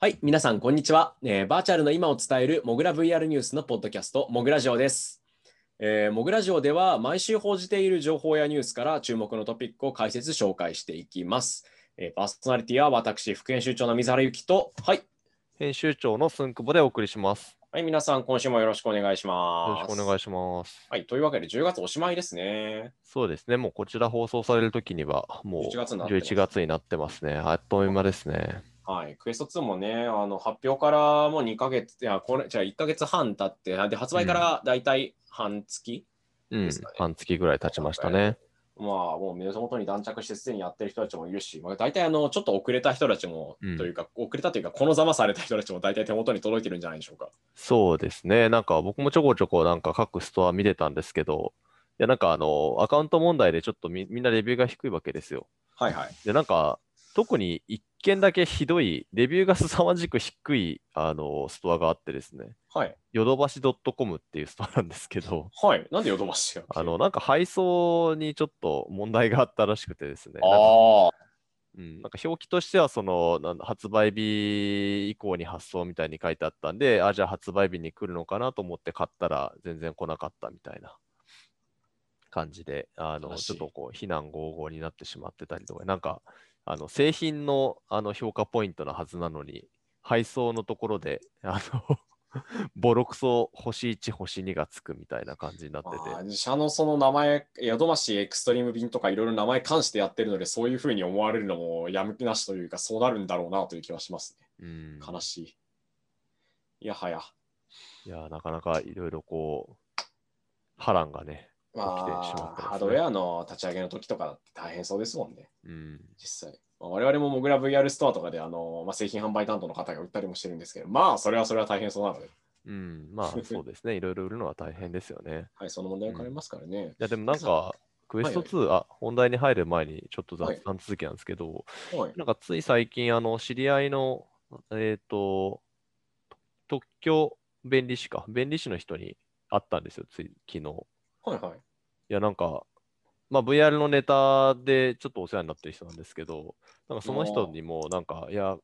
はい、皆さん、こんにちは。えーバーチャルの今を伝えるモグラ VR ニュースのポッドキャスト、モグラジオです。えーモグラジオでは毎週報じている情報やニュースから注目のトピックを解説、紹介していきます。えーパーソナリティは私、副編集長の水原由紀と、はい、編集長のスンクボでお送りします。はい、皆さん、今週もよろしくお願いしよます。ろしくお願いします。はい、というわけで、10月おしまいですね。そうですね、もうこちら放送されるときには、もう11月になってます11月になってますね。あっという間ですね。はい、クエスト2もね、あの発表からもう2ヶ月、いや、これ、じゃあ1ヶ月半経って、で、発売からだいたい半月、うんですかね、半月ぐらい経ちましたね。まあ、もう目元に断着してすでにやってる人たちもいるし、まあ、大体あの、ちょっと遅れた人たちも、うんというか、遅れたというか、このざまされた人たちも大体手元に届いてるんじゃないでしょうか。そうですね、なんか僕もちょこちょこなんか各ストア見てたんですけど、いやなんかあの、アカウント問題でちょっとみみんなレビューが低いわけですよ。はいはい。で、なんか、特に1件だけひどい、レビューが凄まじく低い あのストアがあってですね、はい。ヨドバシ .com っていうストアなんですけど、はい。なんでヨドバシが あの、なんか配送にちょっと問題があったらしくてですね、なんかああ、うん、なんか表記としてはそのなんだ発売日以降に発送みたいに書いてあったんで、あ、じゃあ発売日に来るのかなと思って買ったら全然来なかったみたいな。感じで、あのちょっとこう非難合々になってしまってたりとか、なんかあの製品のあの評価ポイントのはずなのに、配送のところで、あの ボロクソ星1、星2がつくみたいな感じになってて。自社のその名前、ヨドバシエクストリーム便とかいろいろ名前関してやってるので、そういうふうに思われるのもやむなしというか、そうなるんだろうなという気はしますね。うん悲しい。いやはや。いや、なかなかいろいろこう、波乱がね、ま起きてしまってますねあ、ハードウェアの立ち上げの時とかだって大変そうですもんね。うん、実際。まあ、我々もモグラ VR ストアとかであの、まあ、製品販売担当の方が売ったりもしてるんですけど、まあ、それはそれは大変そうなので、うん、まあ そうですね、いろいろ売るのは大変ですよね。はい、その問題は変わりますからね。いや、でもなんか、クエスト2、あ、本題に入る前にちょっとはい雑談続きなんですけど、はい。なんかつい最近、あの、知り合いの、えっ、と、特許弁理士か、弁理士の人に会ったんですよ、つい昨日。はいはい。いや、なんか、まあ、VR のネタでちょっとお世話になってる人なんですけど、なんかその人にも、なんか、いや、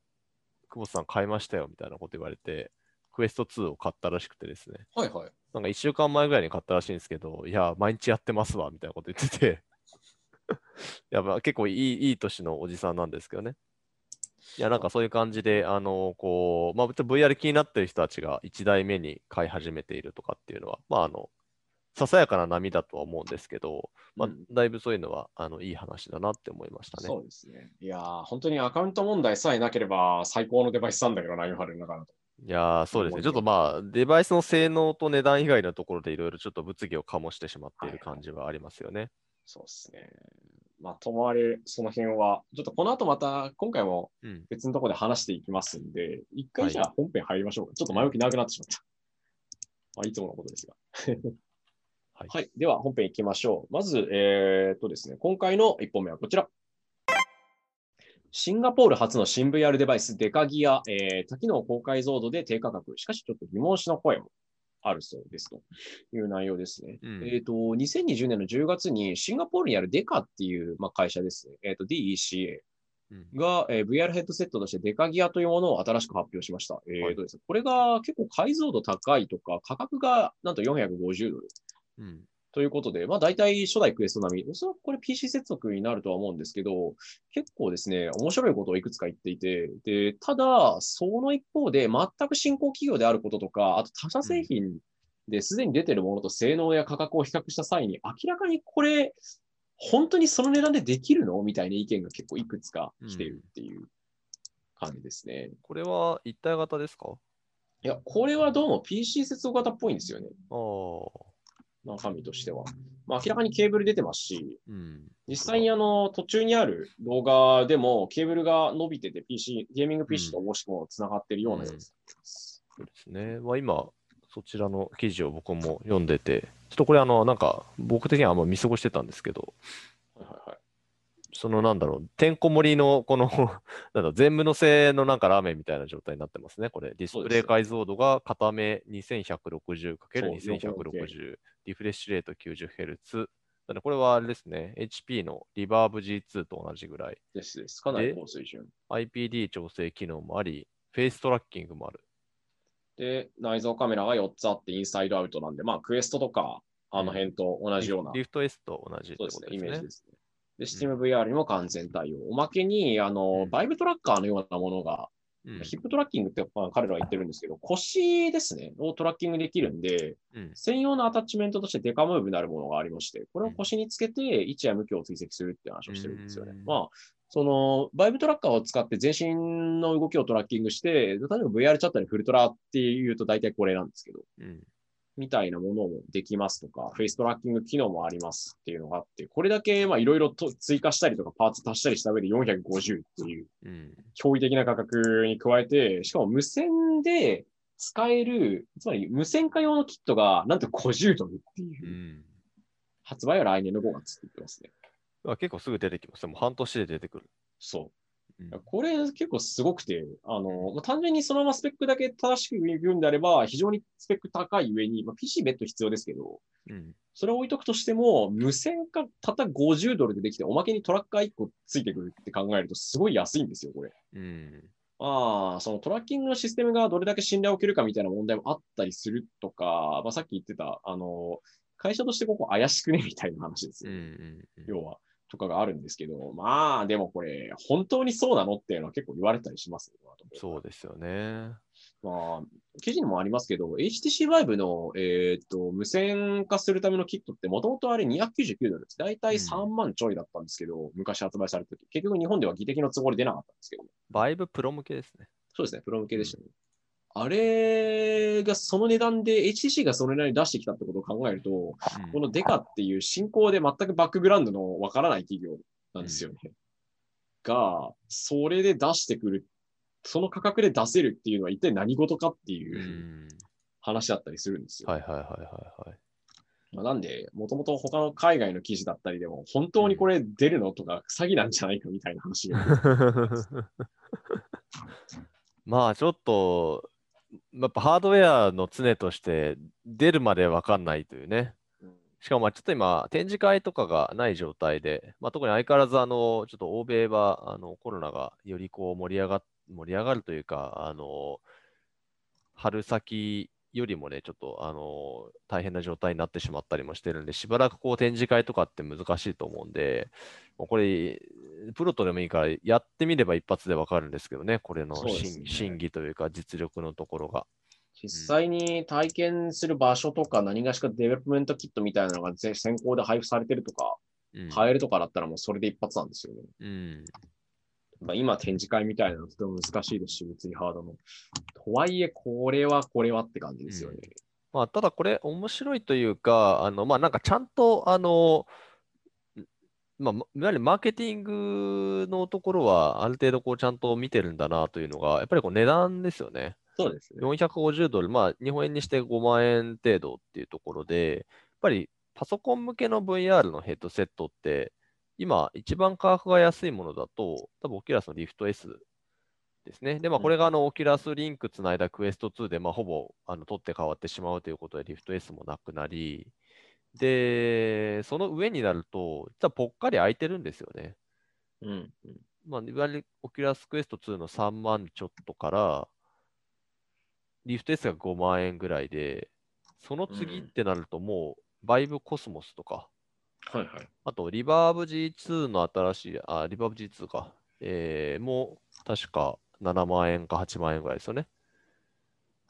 久保田さん買いましたよみたいなこと言われて、クエスト2を買ったらしくてですね、はいはい。なんか1週間前ぐらいに買ったらしいんですけど、いや、毎日やってますわみたいなこと言ってて、やっぱ結構いいいい年のおじさんなんですけどね。いや、なんかそういう感じで、あの、こう、まあ、VR 気になってる人たちが1台目に買い始めているとかっていうのは、まあ、あの、ささやかな波だとは思うんですけど、まあうん、だいぶそういうのは、あの、いい話だなって思いましたね。そうですね。いやー、本当にアカウント問題さえなければ最高のデバイスなんだけどな、今春の中だと。いやー、そうですね。ちょっとまあ、デバイスの性能と値段以外のところでいろいろちょっと物議を醸してしまっている感じはありますよね。そうですね。まあ、ともあれ、その辺は、ちょっとこの後また、今回もうん。別のところで話していきますんで、一回はいじゃあ本編入りましょうか。ちょっと前置き長くなってしまった。まあ、いつものことですが。はいはい。では本編いきましょう。まず、えーっとですね、今回の1本目はこちら。シンガポール初の新 VR デバイス、デカギア、えー多機能高解像度で低価格、しかしちょっと疑問視の声もあるそうですという内容ですね。うんえっ、と、2020年の10月にシンガポールにあるデカっていう、まあ、会社ですね。えっ、と、DECA うんが、えー VR ヘッドセットとしてデカギアというものを新しく発表しました。えーとですね、これが結構解像度高いとか、価格がなんと450ドルうん。ということで、まあ大体初代クエスト並み、おそらくこれ PC 接続になるとは思うんですけど、結構ですね、面白いことをいくつか言っていて、で、ただ、その一方で全く新興企業であることとか、あと他社製品ですでに出てるものと性能や価格を比較した際に、明らかにこれ、本当にその値段でできるの？みたいな意見が結構いくつか来ているっていう感じですね。これは一体型ですか？いや、これはどうも PC 接続型っぽいんですよね。ああ。中身としては。まあ、明らかにケーブル出てますし、うん。実際にあの途中にある動画でもケーブルが伸びてて PC、ゲーミング PC ともしくもつながってるようなやつです。そうですね。まあ、今、そちらの記事を僕も読んでて、ちょっとこれ、あの、なんか、僕的にはあんま見過ごしてたんですけど。そのなんだろう、てんこ盛りのこの なんだ全部のせのなんかラーメンみたいな状態になってますね。これ、ディスプレイ解像度が片目 2160×2160、リフレッシュレート 90Hz。なこれはあれですね、HP のリバーブ G2 と同じぐらい。ですです。かなり高水準。IPD 調整機能もあり、フェイストラッキングもある。で、内蔵カメラが4つあって、インサイドアウトなんで、まあ、クエストとか、あの辺と同じような、リフト S と同じってそうですね、すねイメージで。すね。で、SteamVR にも完全対応。おまけに、あの、うん。バイブトラッカーのようなものが、うん。ヒップトラッキングって、まあ、彼らは言ってるんですけど、腰ですね、をトラッキングできるんで、うん。専用のアタッチメントとしてデカムーブになるものがありまして、これを腰につけて位置や向きを追跡するって話をしてるんですよね。うん。まあ、その、バイブトラッカーを使って全身の動きをトラッキングして、例えば VR チャットにフルトラっていうと大体これなんですけど、うんみたいなものもできますとか、フェイストラッキング機能もありますっていうのがあって、これだけまあいろいろと追加したりとかパーツ足したりした上で450っていううん驚異的な価格に加えて、しかも無線で使える、つまり無線化用のキットがなんと50ドルっていうう、ん発売は来年の5月って言ってますね。あ結構すぐ出てきますね。もう半年で出てくる。そう。うん。これ結構すごくて、あの、まあ、単純にそのままスペックだけ正しく言うんであれば、非常にスペック高い上に、まあ、PC 別途必要ですけど、うん。それを置いとくとしても、無線化たった50ドルでできて、おまけにトラッカー1個ついてくるって考えると、すごい安いんですよ、これ。うん。まあ、そのトラッキングのシステムがどれだけ信頼を受けるかみたいな問題もあったりするとか、まあ、さっき言ってた、あの、会社としてここ怪しくね？みたいな話ですうんうよ、んうん。要は。とかがあるんですけど、まあ、でもこれ、本当にそうなのっていうのは結構言われたりしますよ、そうですよね。まあ、記事にもありますけど、HTC Vive の、えーっと、無線化するためのキットって、もともとあれ299ドルです。だいたい3万ちょいだったんですけど、昔発売された時結局日本では技的の都合で出なかったんですけど、バイブプロ向けですね。そうですね、プロ向けでしたね。あれがその値段で、HTC がその値段に出してきたってことを考えると、このデカっていう新興で全くバックグラウンドのわからない企業なんですよね。が、それで出してくる、その価格で出せるっていうのは一体何事かってういうん話だったりするんですよ。はいはいはいはいはい。まあなんで、もともと他の海外の記事だったりでも、本当にこれ出るのとか詐欺なんじゃないかみたいな話が。まあちょっと、やっぱハードウェアの常として出るまでわかんないというね。しかもまあちょっと今、展示会とかがない状態で、まあ、特に相変わらずあの、ちょっと欧米はあのコロナがよりこう盛り上が盛り上がるというか、あの春先よりもね、ちょっとあの大変な状態になってしまったりもしてるんで、しばらくこう展示会とかって難しいと思うんで、もうこれ、プロトでもいいからやってみれば一発でわかるんですけどね、これのね真、真偽というか実力のところが。実際に体験する場所とか何がしかデベロップメントキットみたいなのがぜ先行で配布されてるとか、うん買えるとかだったらもうそれで一発なんですよね。うんまあ今展示会みたいなのとても難しいですし、物理ハードの。とはいえ、これはこれはって感じですよね。まあ、ただこれ面白いというか、あのまあ、なんかちゃんと、あの、まあ、いわゆるマーケティングのところはある程度こうちゃんと見てるんだなというのが、やっぱりこう値段ですよね。そうですね。450ドル、まあ、日本円にして5万円程度っていうところで、やっぱりパソコン向けの VR のヘッドセットって、今、一番価格が安いものだと、多分オキュラスのリフト S ですね。で、まあ、これがあのオキュラスリンクつないだクエスト2で、まあ、ほぼあの取って変わってしまうということで、リフト S もなくなり、で、その上になると、実はぽっかり空いてるんですよね。うん。うんまあ、いわゆるオキュラスクエスト2の3万ちょっとから、リフト S が5万円ぐらいで、その次ってなるともう、バイブコスモスとか、はいはい。あと、リバーブ G2 の新しい、あ、リバーブ G2 か、えー、もう確か7万円か8万円ぐらいですよね。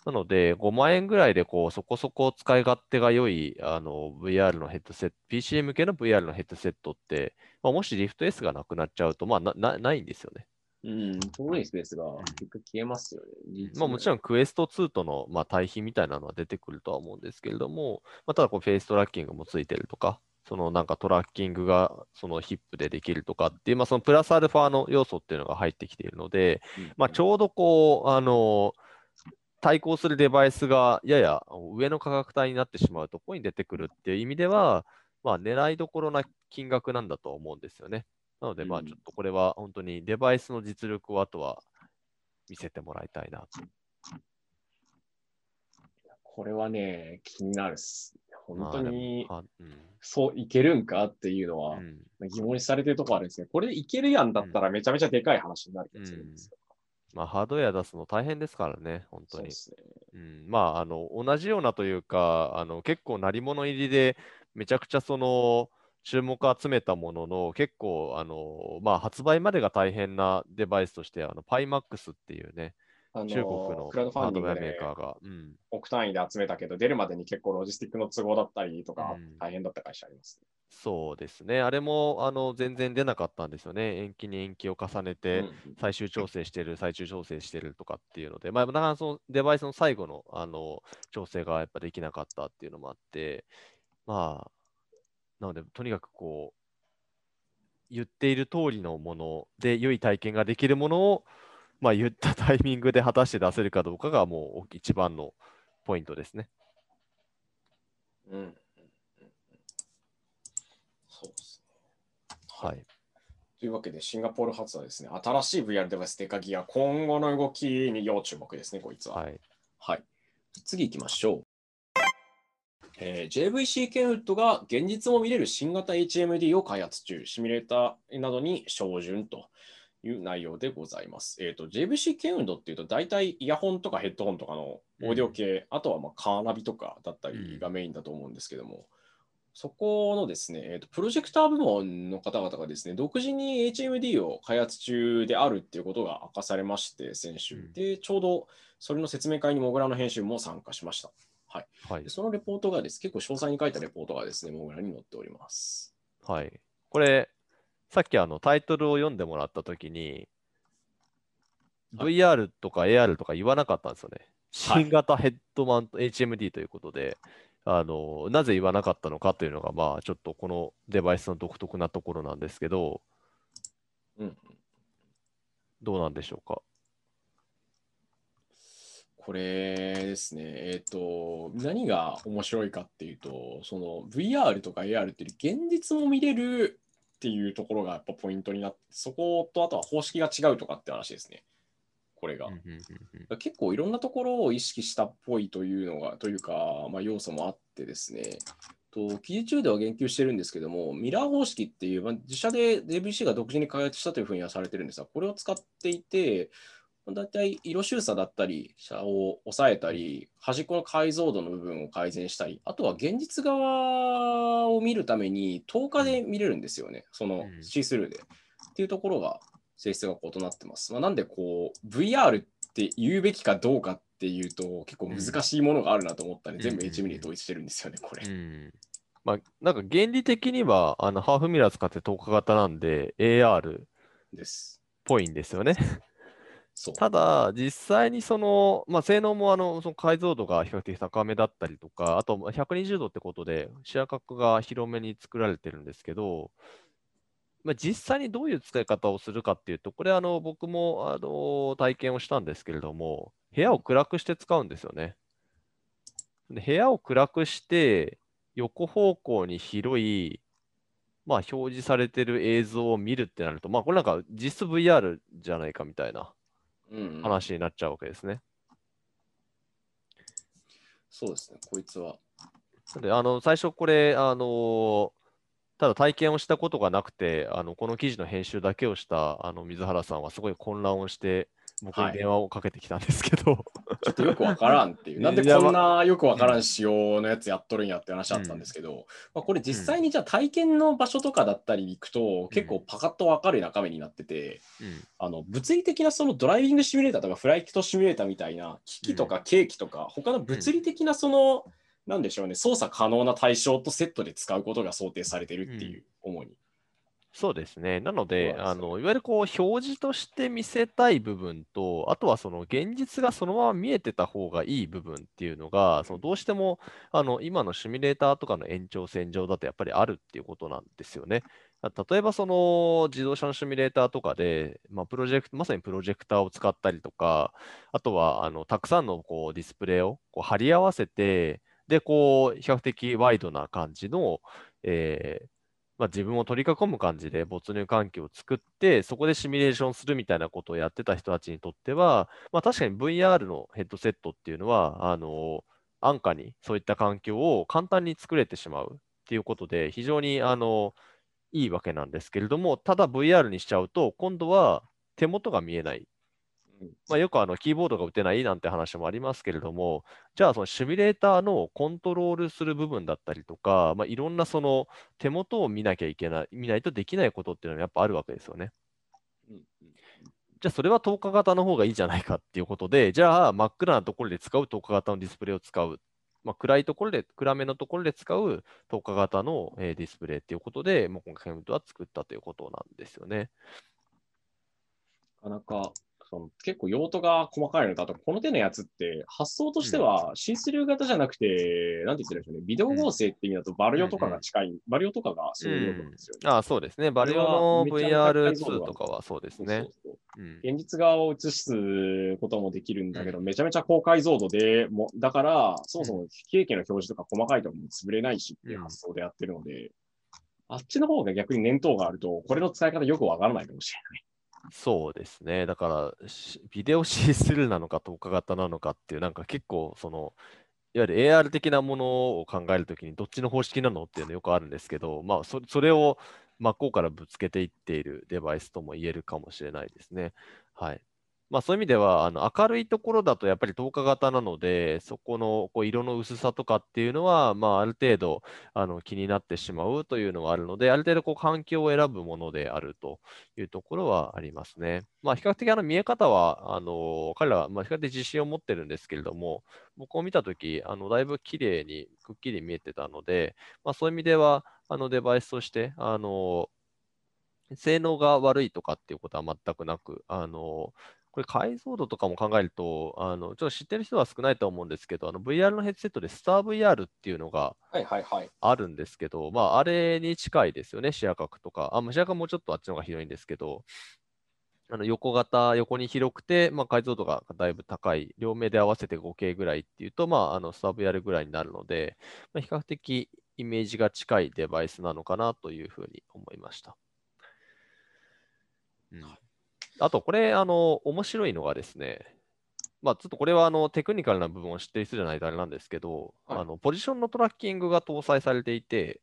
なので、5万円ぐらいでこうそこそこ使い勝手が良いあの VR のヘッドセット、PC 向けの VR のヘッドセットって、まあ、もしリフト S がなくなっちゃうと、まあななないんですよね。うん、遠いスペースが結局消えますよね。まあ、もちろんクエスト2との、まあ、対比みたいなのは出てくるとは思うんですけれども、まあ、ただこうフェイストラッキングもついてるとか、そのなんかトラッキングがそのヒップでできるとかっていう、まあ、そのプラスアルファの要素っていうのが入ってきているので、まあ、ちょうどこう、あの、対抗するデバイスがやや上の価格帯になってしまうところに出てくるっていう意味では、まあ、狙いどころな金額なんだと思うんですよね。なので、まあ、うんちょっとこれは本当にデバイスの実力をあとは見せてもらいたいなと。これはね、気になるっす。本当に、そういけるんかっていうのは疑問にされてるところあるんですね。これでいけるやんだったらめちゃめちゃでかい話になる気がするんですよ。まあ、ハードウェア出すの大変ですからね、本当に。そうね。うん、まあ、あの、同じようなというか、あの、結構鳴り物入りで、めちゃくちゃその、注目を集めたものの、結構、あの、まあ、発売までが大変なデバイスとして、あの、PyMax っていうね、あの中国のクラウドファンディングでメーカーが、うん、億単位で集めたけど、出るまでに結構ロジスティックの都合だったりとかうん、大変だった会社あります、そうですね、あれも、あの、全然出なかったんですよね。延期に延期を重ねね。て、うん最終調整してる、最終調整してるとかっていうので、まあ、なかなかそのデバイスの最後のあの調整がやっぱできなかったっていうのもあって、まあ、なので、とにかくこう、言っている通りのもので、良い体験ができるものを、まあ、言ったタイミングで果たして出せるかどうかが、もう一番のポイントですね。うんそうですね。はい。というわけで、シンガポール発はですね、新しい VR デバイスデカギア、今後の動きに要注目ですね、こいつは。はい。はい。次行きましょう。えー JVC ケンウッドが現実も見れる新型 HMD を開発中、シミュレーターなどに照準という内容でございます。えー、と JVC ケンウッドっていうと、大体イヤホンとかヘッドホンとかのオーディオ系、あとはまあカーナビとかだったりがメインだと思うんですけども、そこのですね、えーと、プロジェクター部門の方々がですね、独自に HMD を開発中であるっていうことが明かされまして、先週。うんで、ちょうどそれの説明会にモグラの編集も参加しました。はいで。そのレポートがです、結構詳細に書いたレポートがですね、モグラに載っております。はい。これ、さっきあのタイトルを読んでもらったときに、はい VR とか AR とか言わなかったんですよね。はい新型ヘッドマウント HMD ということで、あのなぜ言わなかったのかというのが、まあ、ちょっとこのデバイスの独特なところなんですけど、うん、どうなんでしょうか？これですね、えっ、と、何が面白いかっていうと、その VR とか AR っていう現実も見れるっていうところがやっぱポイントになって、そことあとは方式が違うとかって話ですね。これが。結構いろんなところを意識したっぽいというのが、というか、まあ、要素もあってですね、と記事中では言及してるんですけども、ミラー方式っていう、まあ、自社で JVC が独自に開発したというふうにはされてるんですが、これを使っていて、まあ大体色修査だったり、車を抑えたり、端っこの解像度の部分を改善したり、あとは現実側を見るために10日で見れるんですよね、そのうんシースルーで。っていうところが性質が異なってます。まあ、なんでこう VR って言うべきかどうかっていうと結構難しいものがあるなと思ったんで、うん全部 HM で統一してるんですよね、これ。うんまあ、なんか原理的にはあのハーフミラー使って透過型なんで AR っです。ぽいんですよね。ただ、実際にその、まあ、性能もあのその解像度が比較的高めだったりとか、あと120度ってことで、視野角が広めに作られてるんですけど、まあ、実際にどういう使い方をするかっていうと、これあの僕もあの体験をしたんですけれども、部屋を暗くして使うんですよね。で部屋を暗くして、横方向に広い、まあ、表示されてる映像を見るってなると、まあ、これなんか実質 VR じゃないかみたいな。話になっちゃうわけですね。そうですね、こいつは。であの最初これ、あのただ体験をしたことがなくて、あのこの記事の編集だけをしたあの水原さんはすごい混乱をして、僕にはい。電話をかけてきたんですけど、ちょっとよくわからんっていう。なんでこんなよくわからん仕様のやつやっとるんやって話あったんですけど、まあ、これ実際にじゃあ体験の場所とかだったり行くと、結構パカッとわかる中身になってて、うん。あの物理的なそのドライビングシミュレーターとかフライトシミュレーターみたいな機器とかケーキとか、他の物理的なその、なんでしょうね、操作可能な対象とセットで使うことが想定されてるっていう、主に。そうですね。なので、あのいわゆるこう表示として見せたい部分と、あとはその現実がそのまま見えてた方がいい部分っていうのが、そのどうしてもあの今のシミュレーターとかの延長線上だとやっぱりあるっていうことなんですよね。例えばその自動車のシミュレーターとかで、まあ、プロジェクトまさにプロジェクターを使ったりとか、あとはあのたくさんのこうディスプレイをこう貼り合わせて、で、こう比較的ワイドな感じの、えーまあ、自分を取り囲む感じで没入環境を作って、そこでシミュレーションするみたいなことをやってた人たちにとっては、まあ、確かに VR のヘッドセットっていうのは、あの安価にそういった環境を簡単に作れてしまうっていうことで、非常にあのいいわけなんですけれども、ただ VR にしちゃうと、今度は手元が見えないまあ、よくあのキーボードが打てないなんて話もありますけれども、じゃあそのシミュレーターのコントロールする部分だったりとか、まあ、いろんなその手元を見なきゃいけない、見ないとできないことっていうのはやっぱあるわけですよね。じゃあそれは透過型の方がいいじゃないかっていうことで、じゃあ真っ暗なところで使う透過型のディスプレイを使う。まあ、暗いところで、暗めのところで使う透過型の、えーディスプレイっていうことで、もう今回ケムトは作ったということなんですよね。なかなか、その結構用途が細かいのだと、この手のやつって発想としては、シースルー型じゃなくて、なんて言ってるんでしょうね、ビデオ合成って意味だとバルヨとかが近い、バルヨとかがそういう用途なんですよね。ああ、そうですね。バリオの VR2 とかはそうですね。現実側を映すこともできるんだけど、めちゃめちゃ高解像度で、もだから、そもそも経験の表示とか細かいところも潰れないしっていう発想でやってるので、あっちの方が逆に念頭があると、これの使い方よくわからないかもしれない。そうですね。だから、ビデオシースルーなのか透過型なのかっていう、なんか結構、その、いわゆる AR 的なものを考えるときに、どっちの方式なのっていうのよくあるんですけど、まあそ、それを真っ向からぶつけていっているデバイスとも言えるかもしれないですね。はい。まあ、そういう意味では、あの明るいところだとやっぱり透過型なので、そこのこう色の薄さとかっていうのは、まあ、ある程度あの気になってしまうというのはあるので、ある程度こう環境を選ぶものであるというところはありますね。まあ、比較的あの見え方は、あの彼らはまあ比較的自信を持ってるんですけれども、僕を見たとき、あのだいぶ綺麗にくっきり見えてたので、まあ、そういう意味では、あのデバイスとして、あの性能が悪いとかっていうことは全くなく、あのこれ解像度とかも考えると、あのちょっと知ってる人は少ないと思うんですけど、あの VR のヘッドセットで StarVR っていうのがはいはいはい。あるんですけど、まあ、あれに近いですよね、視野角とか。あ、まあ視野角もうちょっとあっちの方が広いんですけど、あの横型、横に広くて、まあ、解像度がだいぶ高い、両目で合わせて 5K ぐらいっていうと、まあ、あの StarVR ぐらいになるので、まあ、比較的イメージが近いデバイスなのかなというふうに思いました。うんあと、これ、あの、面白いのがですね、まあ、ちょっとこれはあのテクニカルな部分を知ってる人じゃないとあれなんですけど、はいあのポジションのトラッキングが搭載されていて、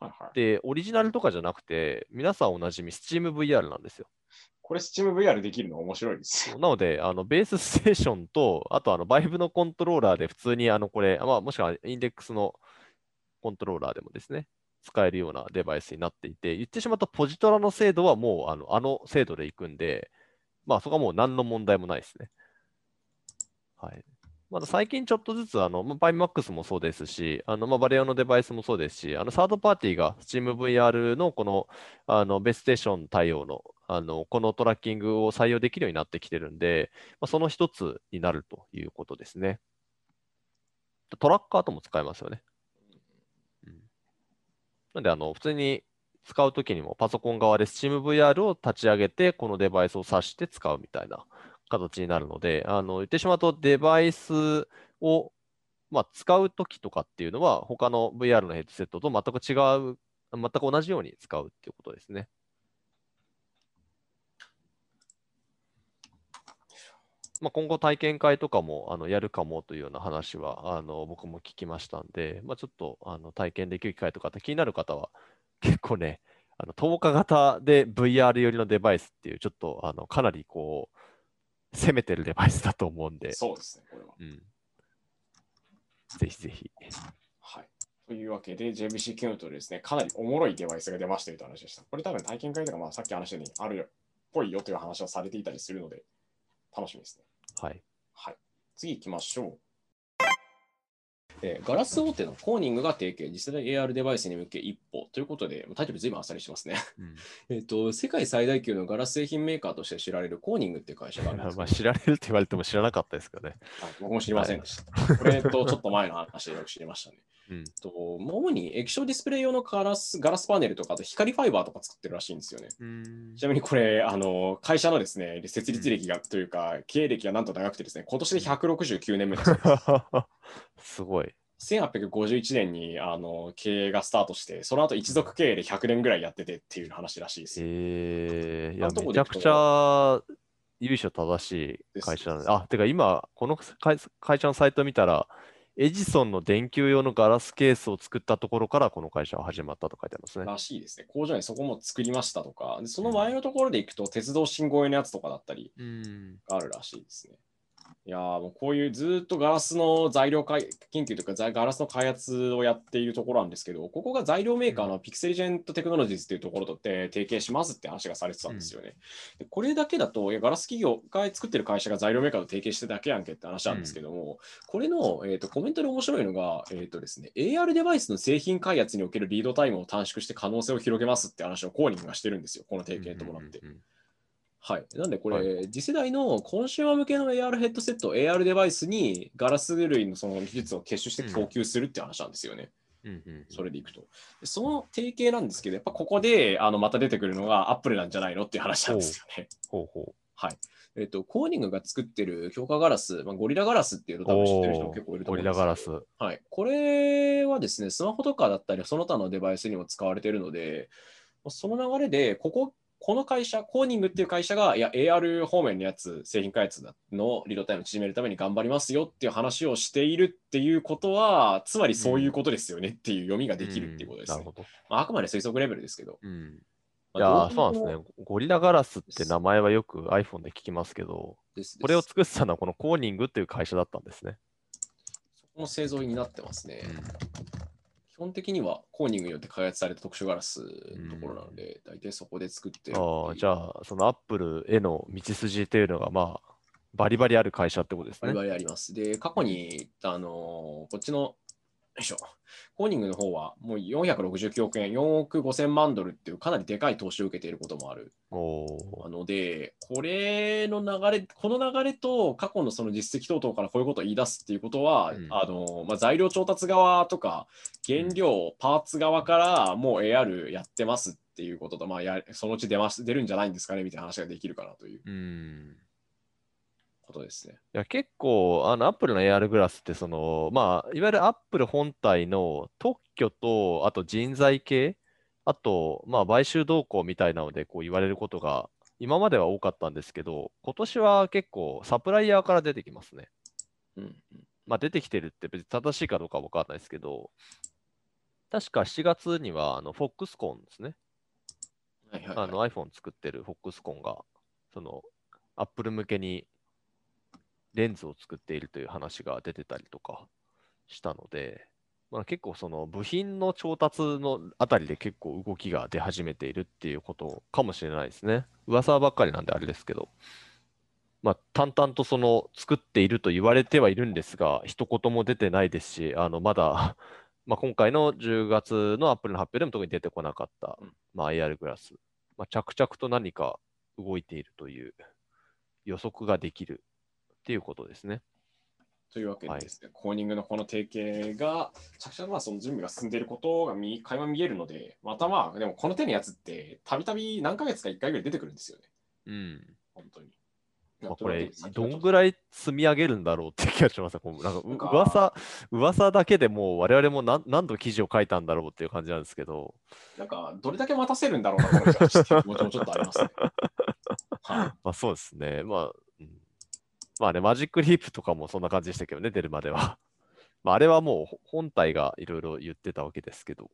はいはい。で、オリジナルとかじゃなくて、皆さんおなじみ SteamVR なんですよ。これ SteamVR できるの面白いですよ。なので、あのベースステーションと、あとあのバイブのコントローラーで普通にあのこれ、まあ、もしくはインデックスのコントローラーでもですね、使えるようなデバイスになっていて、言ってしまうとポジトラの精度はもうあのあの精度でいくんで、まあそこはもう何の問題もないですね。はい。まだ最近ちょっとずつ、あの、まあ、バイマックスもそうですし、あの、まあ、バレオのデバイスもそうですし、あの、サードパーティーが SteamVR のこの、あの、ベースステーション対応の、あの、このトラッキングを採用できるようになってきてるんで、まあ、その一つになるということですね。トラッカーとも使えますよね。なんで、あの、普通に使うときにもパソコン側で SteamVR を立ち上げて、このデバイスを挿して使うみたいな形になるので、あの言ってしまうとデバイスを、まあ、使うときとかっていうのは、他の VR のヘッドセットと全く違う、全く同じように使うっていうことですね。まあ、今後体験会とかもあのやるかもというような話はあの僕も聞きましたんで、まあ、ちょっとあの体験できる機会とかって気になる方は 結構ね、あの10日型で VR 寄りのデバイスっていう、ちょっとあのかなりこう、攻めてるデバイスだと思うんで、そうですね、これは。うん、ぜひぜひ。はい。というわけで、JBC キュートでですね、かなりおもろいデバイスが出ましたよという話でした。これ多分体験会とか、まあ、さっき話したようにあるっぽいよという話をされていたりするので、楽しみですね。はい。はい。次行きましょう。えーガラス大手のコーニングが提携、次世代 AR デバイスに向け一歩ということで、タイトルずいぶんあっさりしてますね。うん えっと、世界最大級のガラス製品メーカーとして知られるコーニングっていう会社があるんです まあ、知られるって言われても知らなかったですけどね。はい僕も知りませんでした。これとちょっと前の話でよく知りましたね。うん。と主に液晶ディスプレイ用のガラスガラスパネルとか、あと光ファイバーとか作ってるらしいんですよね。うんちなみにこれ、あの会社のですね、設立歴がというか、経歴がなんと長くてですね、今年で169年目です。すごい。1851年にあの経営がスタートして、その後一族経営で100年ぐらいやっててっていう話らしいです。えー、いや、めちゃくちゃ由緒正しい会社なんで、あ、てか今、この会会社のサイト見たら、エジソンの電球用のガラスケースを作ったところからこの会社は始まったと書いてますね。らしいですね。工場にそこも作りましたとか、でその前のところで行くと鉄道信号用のやつとかだったりうん。があるらしいですね。いやーもうこういうずーっとガラスの材料開研究というかざガラスの開発をやっているところなんですけど、ここが材料メーカーのピクセルジェントテクノロジーズというところとって提携しますって話がされてたんですよね。でこれだけだと、いやガラス企業が作ってる会社が材料メーカーと提携してるだけやんけって話なんですけども、これの、えー、とコメントで面白いのが、えーとですね、AR デバイスの製品開発におけるリードタイムを短縮して可能性を広げますって話をコーニングがしてるんですよ、この提携に伴って。うんうんうんはい。なんでこれ、は次世代のコンシューマー向けの AR ヘッドセット、AR デバイスにガラス類のその技術を結集して供給するって話なんですよね。うんうんうんそれでいくと。でその提携なんですけど、やっぱここであのまた出てくるのがアップルなんじゃないのっていう話なんですよね。ほうほはい。えっ、と、コーニングが作ってる強化ガラス、まあ、ゴリラガラスっていうのう。多分知ってる人もお結構いるとゴリ思うんですけどラガラス。はい。これはですね、スマホとかだったり、その他のデバイスにも使われているので、その流れで、ここ、この会社、コーニングっていう会社が、いや、AR 方面のやつ、製品開発のリードタイムを縮めるために頑張りますよっていう話をしているっていうことは、つまりそういうことですよねっていう読みができるっていうことですね。んなるほど。まあ、あくまで推測レベルですけど。うん。まいやそうなんですね。ゴリラガラスって名前はよく iPhone で聞きますけど、ですこれを作ってたのはこのコーニングっていう会社だったんですね。そこの製造になってますね。うん基本的にはコーニングによって開発された特殊ガラスのところなので、大体そこで作ってああ、じゃあ、そのアップルへの道筋っていうのが、まあ、バリバリある会社ってことですバリね。バリあります。で、過去に、あのーこっちの、よいしょ、コーニングの方はもう469億円、4億5000万ドルっていうかなりでかい投資を受けていることもある。なので、これの流れ、この流れと過去のその実績等々からこういうことを言い出すっていうことは、うん。あのまあ、材料調達側とか、原料、パーツ側からもう AR やってますっていうことと、まあ、やそのうち出ます出るんじゃないんですかねみたいな話ができるかなという。うん。ことですね。いや結構、あの、アップルの AR グラスって、その、まあ、いわゆるアップル本体の特許と、あと人材系、あと、まあ、買収動向みたいなので、こう言われることが、今までは多かったんですけど、今年は結構、サプライヤーから出てきますね。うんうんまあ、出てきてるって別に正しいかどうかは分かんないですけど、確か7月には、あの、フォックスコンですね。はいはいはいあの iPhone 作ってるフォックスコンが、その、Apple 向けにレンズを作っているという話が出てたりとかしたので、まあ、結構その部品の調達のあたりで結構動きが出始めているっていうことかもしれないですね。噂ばっかりなんであれですけど。まあ、淡々とその作っていると言われてはいるんですが、一言も出てないですし、あのまだまあ今回の10月の Apple の発表でも特に出てこなかった、まあ、IR グラス、まあ、着々と何か動いているという予測ができるっていうことですね。というわけでですね、コーニングのこの提携が、着々とまあその準備が進んでいることが見垣間見えるので、またまあ、でもこの手のやつって、たびたび何ヶ月か1回ぐらい出てくるんですよね、うん。本当に。まあ、これ、どんらぐらい積み上げるんだろうって気がしますね。こうなんか噂、噂だけでもう我々も何何度記事を書いたんだろうっていう感じなんですけど、なんか、どれだけ待たせるんだろうな、って気持ちもちょっとありますね。はい。まあそうですね。まあ、うん、まあね、マジックリープとかもそんな感じでしたけどね、出るまでは。まああれはもうほ本体がいろいろ言ってたわけですけど、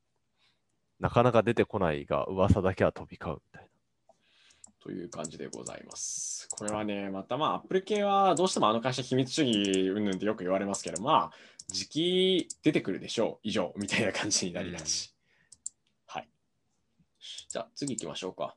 なかなか出てこないが、噂だけは飛び交うみたいな。という感じでございます。これはね、またまあ、アップル系はどうしてもあの会社秘密主義云々ってよく言われますけど、まあ、時期出てくるでしょう、以上、みたいな感じになりがち。はい。じゃあ、次行きましょうか。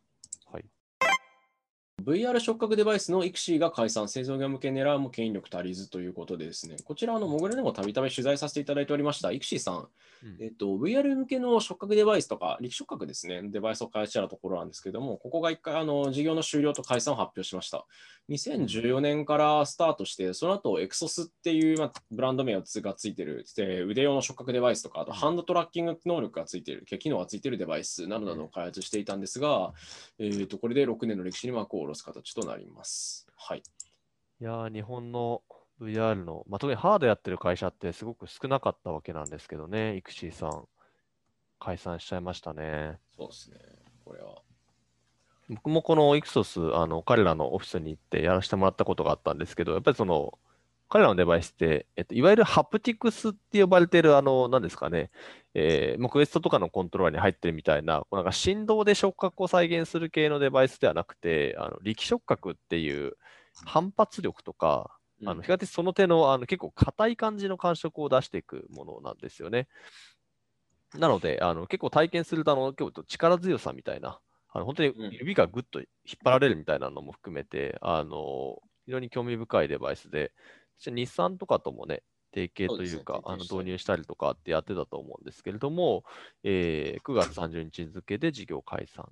はい。VR 触覚デバイスの IXI が解散、製造業向け狙うも権力足りずということでですね、こちら、あの、モグラでもたびたび取材させていただいておりました、IXI さん、うんえっと、VR 向けの触覚デバイスとか、力触覚ですね、デバイスを開発したところなんですけども、ここが一回、あの、事業の終了と解散を発表しました。2014年からスタートして、その後、エクソスっていう、まあ、ブランド名がついてる、で腕用の触覚デバイスとか、あとハンドトラッキング能力がついている、機能がついているデバイスなどなどを開発していたんですが、えっと、これで6年の歴史に幕を下ろす形となります。はい。いやー、日本の VR の、まあ、特にハードやってる会社ってすごく少なかったわけなんですけどね、イクシーさん、解散しちゃいましたね。そうですね。これは。僕もこのイクソス、あの彼らのオフィスに行ってやらせてもらったことがあったんですけど、やっぱりその彼らのデバイスって、えっと、いわゆるハプティクスって呼ばれてる、あの、何ですかね、えー、クエストとかのコントローラーに入ってるみたいな、こうなんか振動で触覚を再現する系のデバイスではなくて、あの力触覚っていう反発力とか、あの比較的その手のあの結構硬い感じの感触を出していくものなんですよね。なので、あの結構体験するとあの結構力強さみたいな、あの本当に指がぐっと引っ張られるみたいなのも含めて、あの非常に興味深いデバイスで、日産とかともね、提携というか、うね、あの導入したりとかってやってたと思うんですけれども、えー、9月30日付で事業解散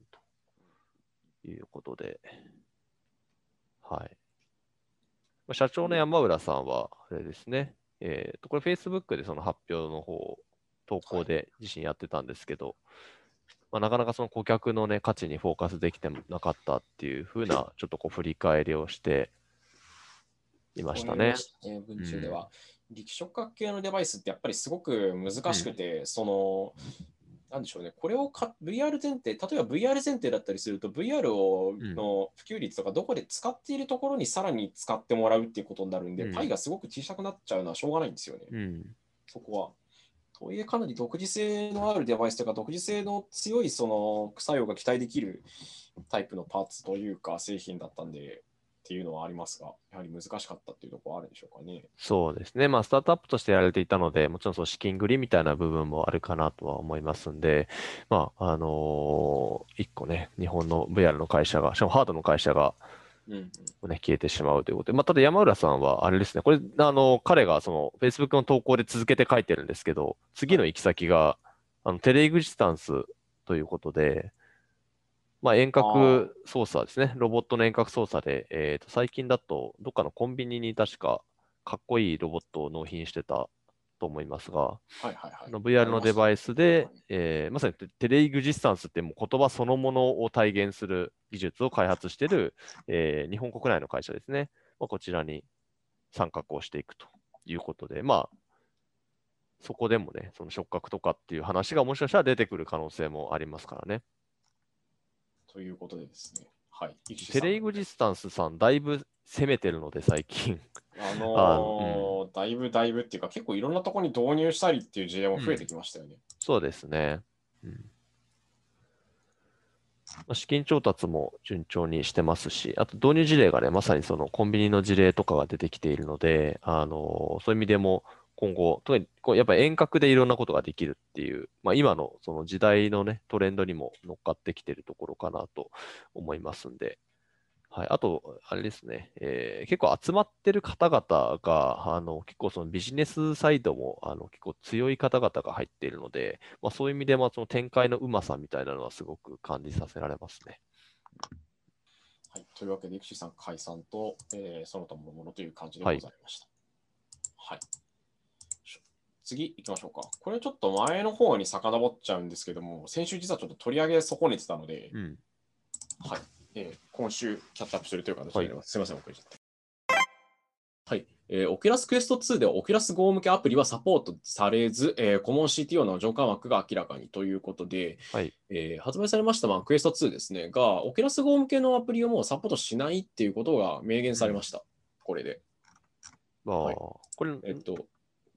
ということで、はい。社長の山浦さんは、あれですね、えー、とこれ Facebook でその発表の方、投稿で自身やってたんですけど、はい、まあ、なかなかその顧客の、ね、価値にフォーカスできてなかったっていうふうな、ちょっとこう振り返りをしていましたね。文中では、うん、力触覚系のデバイスってやっぱりすごく難しくて、うん、その、なんでしょうね、これをか VR 前提、例えば VR 前提だったりすると、VR をの普及率とか、どこで使っているところにさらに使ってもらうっていうことになるんで、うん、パイがすごく小さくなっちゃうのはしょうがないんですよね、うん、そこは。とはいえ、かなり独自性のあるデバイスというか、独自性の強いその作用が期待できるタイプのパーツというか、製品だったんで、っていうのはありますが、やはり難しかったっていうところはあるんでしょうかね。そうですね。まあ、スタートアップとしてやられていたので、もちろんその資金繰りみたいな部分もあるかなとは思いますんで、まあ、あのー、一個ね、日本の VR の会社が、しかもハードの会社が、うんうん、ね、消えてしまうということで、まあ、ただ山浦さんはあれですね、これ、あの、彼がその Facebook の投稿で続けて書いてるんですけど、次の行き先が、あのテレエグジスタンスということで、まあ、遠隔操作ですね。ロボットの遠隔操作で、えー、と最近だと、どっかのコンビニに確かかっこいいロボットを納品してたと思いますが、はいはいはい、VR のデバイスで、えー、まさにテレイグジスタンスってもう言葉そのものを体現する技術を開発している、えー、日本国内の会社ですね。まあ、こちらに参画をしていくということで、まあ、そこでもね、その触覚とかっていう話がもしかしたら出てくる可能性もありますからね。ということでですね。はい。テレイグジスタンスさん、だいぶ攻めてるので、最近。あのーうん、だいぶだいぶっていうか、結構いろんなところに導入したりっていう事例も増えてきましたよね。うん、そうですね。うんまあ、資金調達も順調にしてますし、あと導入事例がね、まさにそのコンビニの事例とかが出てきているので、あのー、そういう意味でも、今後、特にこうやっぱり遠隔でいろんなことができるっていう、まあ、今のその時代のね、トレンドにも乗っかってきてるところかなと思いますんで、はい、あと、あれですね、えー、結構集まってる方々が、あの結構そのビジネスサイドもあの結構強い方々が入っているので、まあ、そういう意味でもその展開のうまさみたいなのはすごく感じさせられますね。はい、というわけで、育児さん解散と、えー、その他のものという感じでございました。はい、はい次行きましょうか。これちょっと前の方に遡っちゃうんですけども、先週実はちょっと取り上げ損ねてたので、うん、はい、えー、今週キャッチアップするという形で、はい、すみません、遅れちゃって。はい。えー、オキュラスクエスト2ではオキュラス GO 向けアプリはサポートされず、えー、コモン CTO の上下枠が明らかにということで、はい。えー、発売されました、まあ、クエスト2ですね、が、オキュラス GO 向けのアプリをもうサポートしないっていうことが明言されました、うん、これで。あはい、これ、えっと、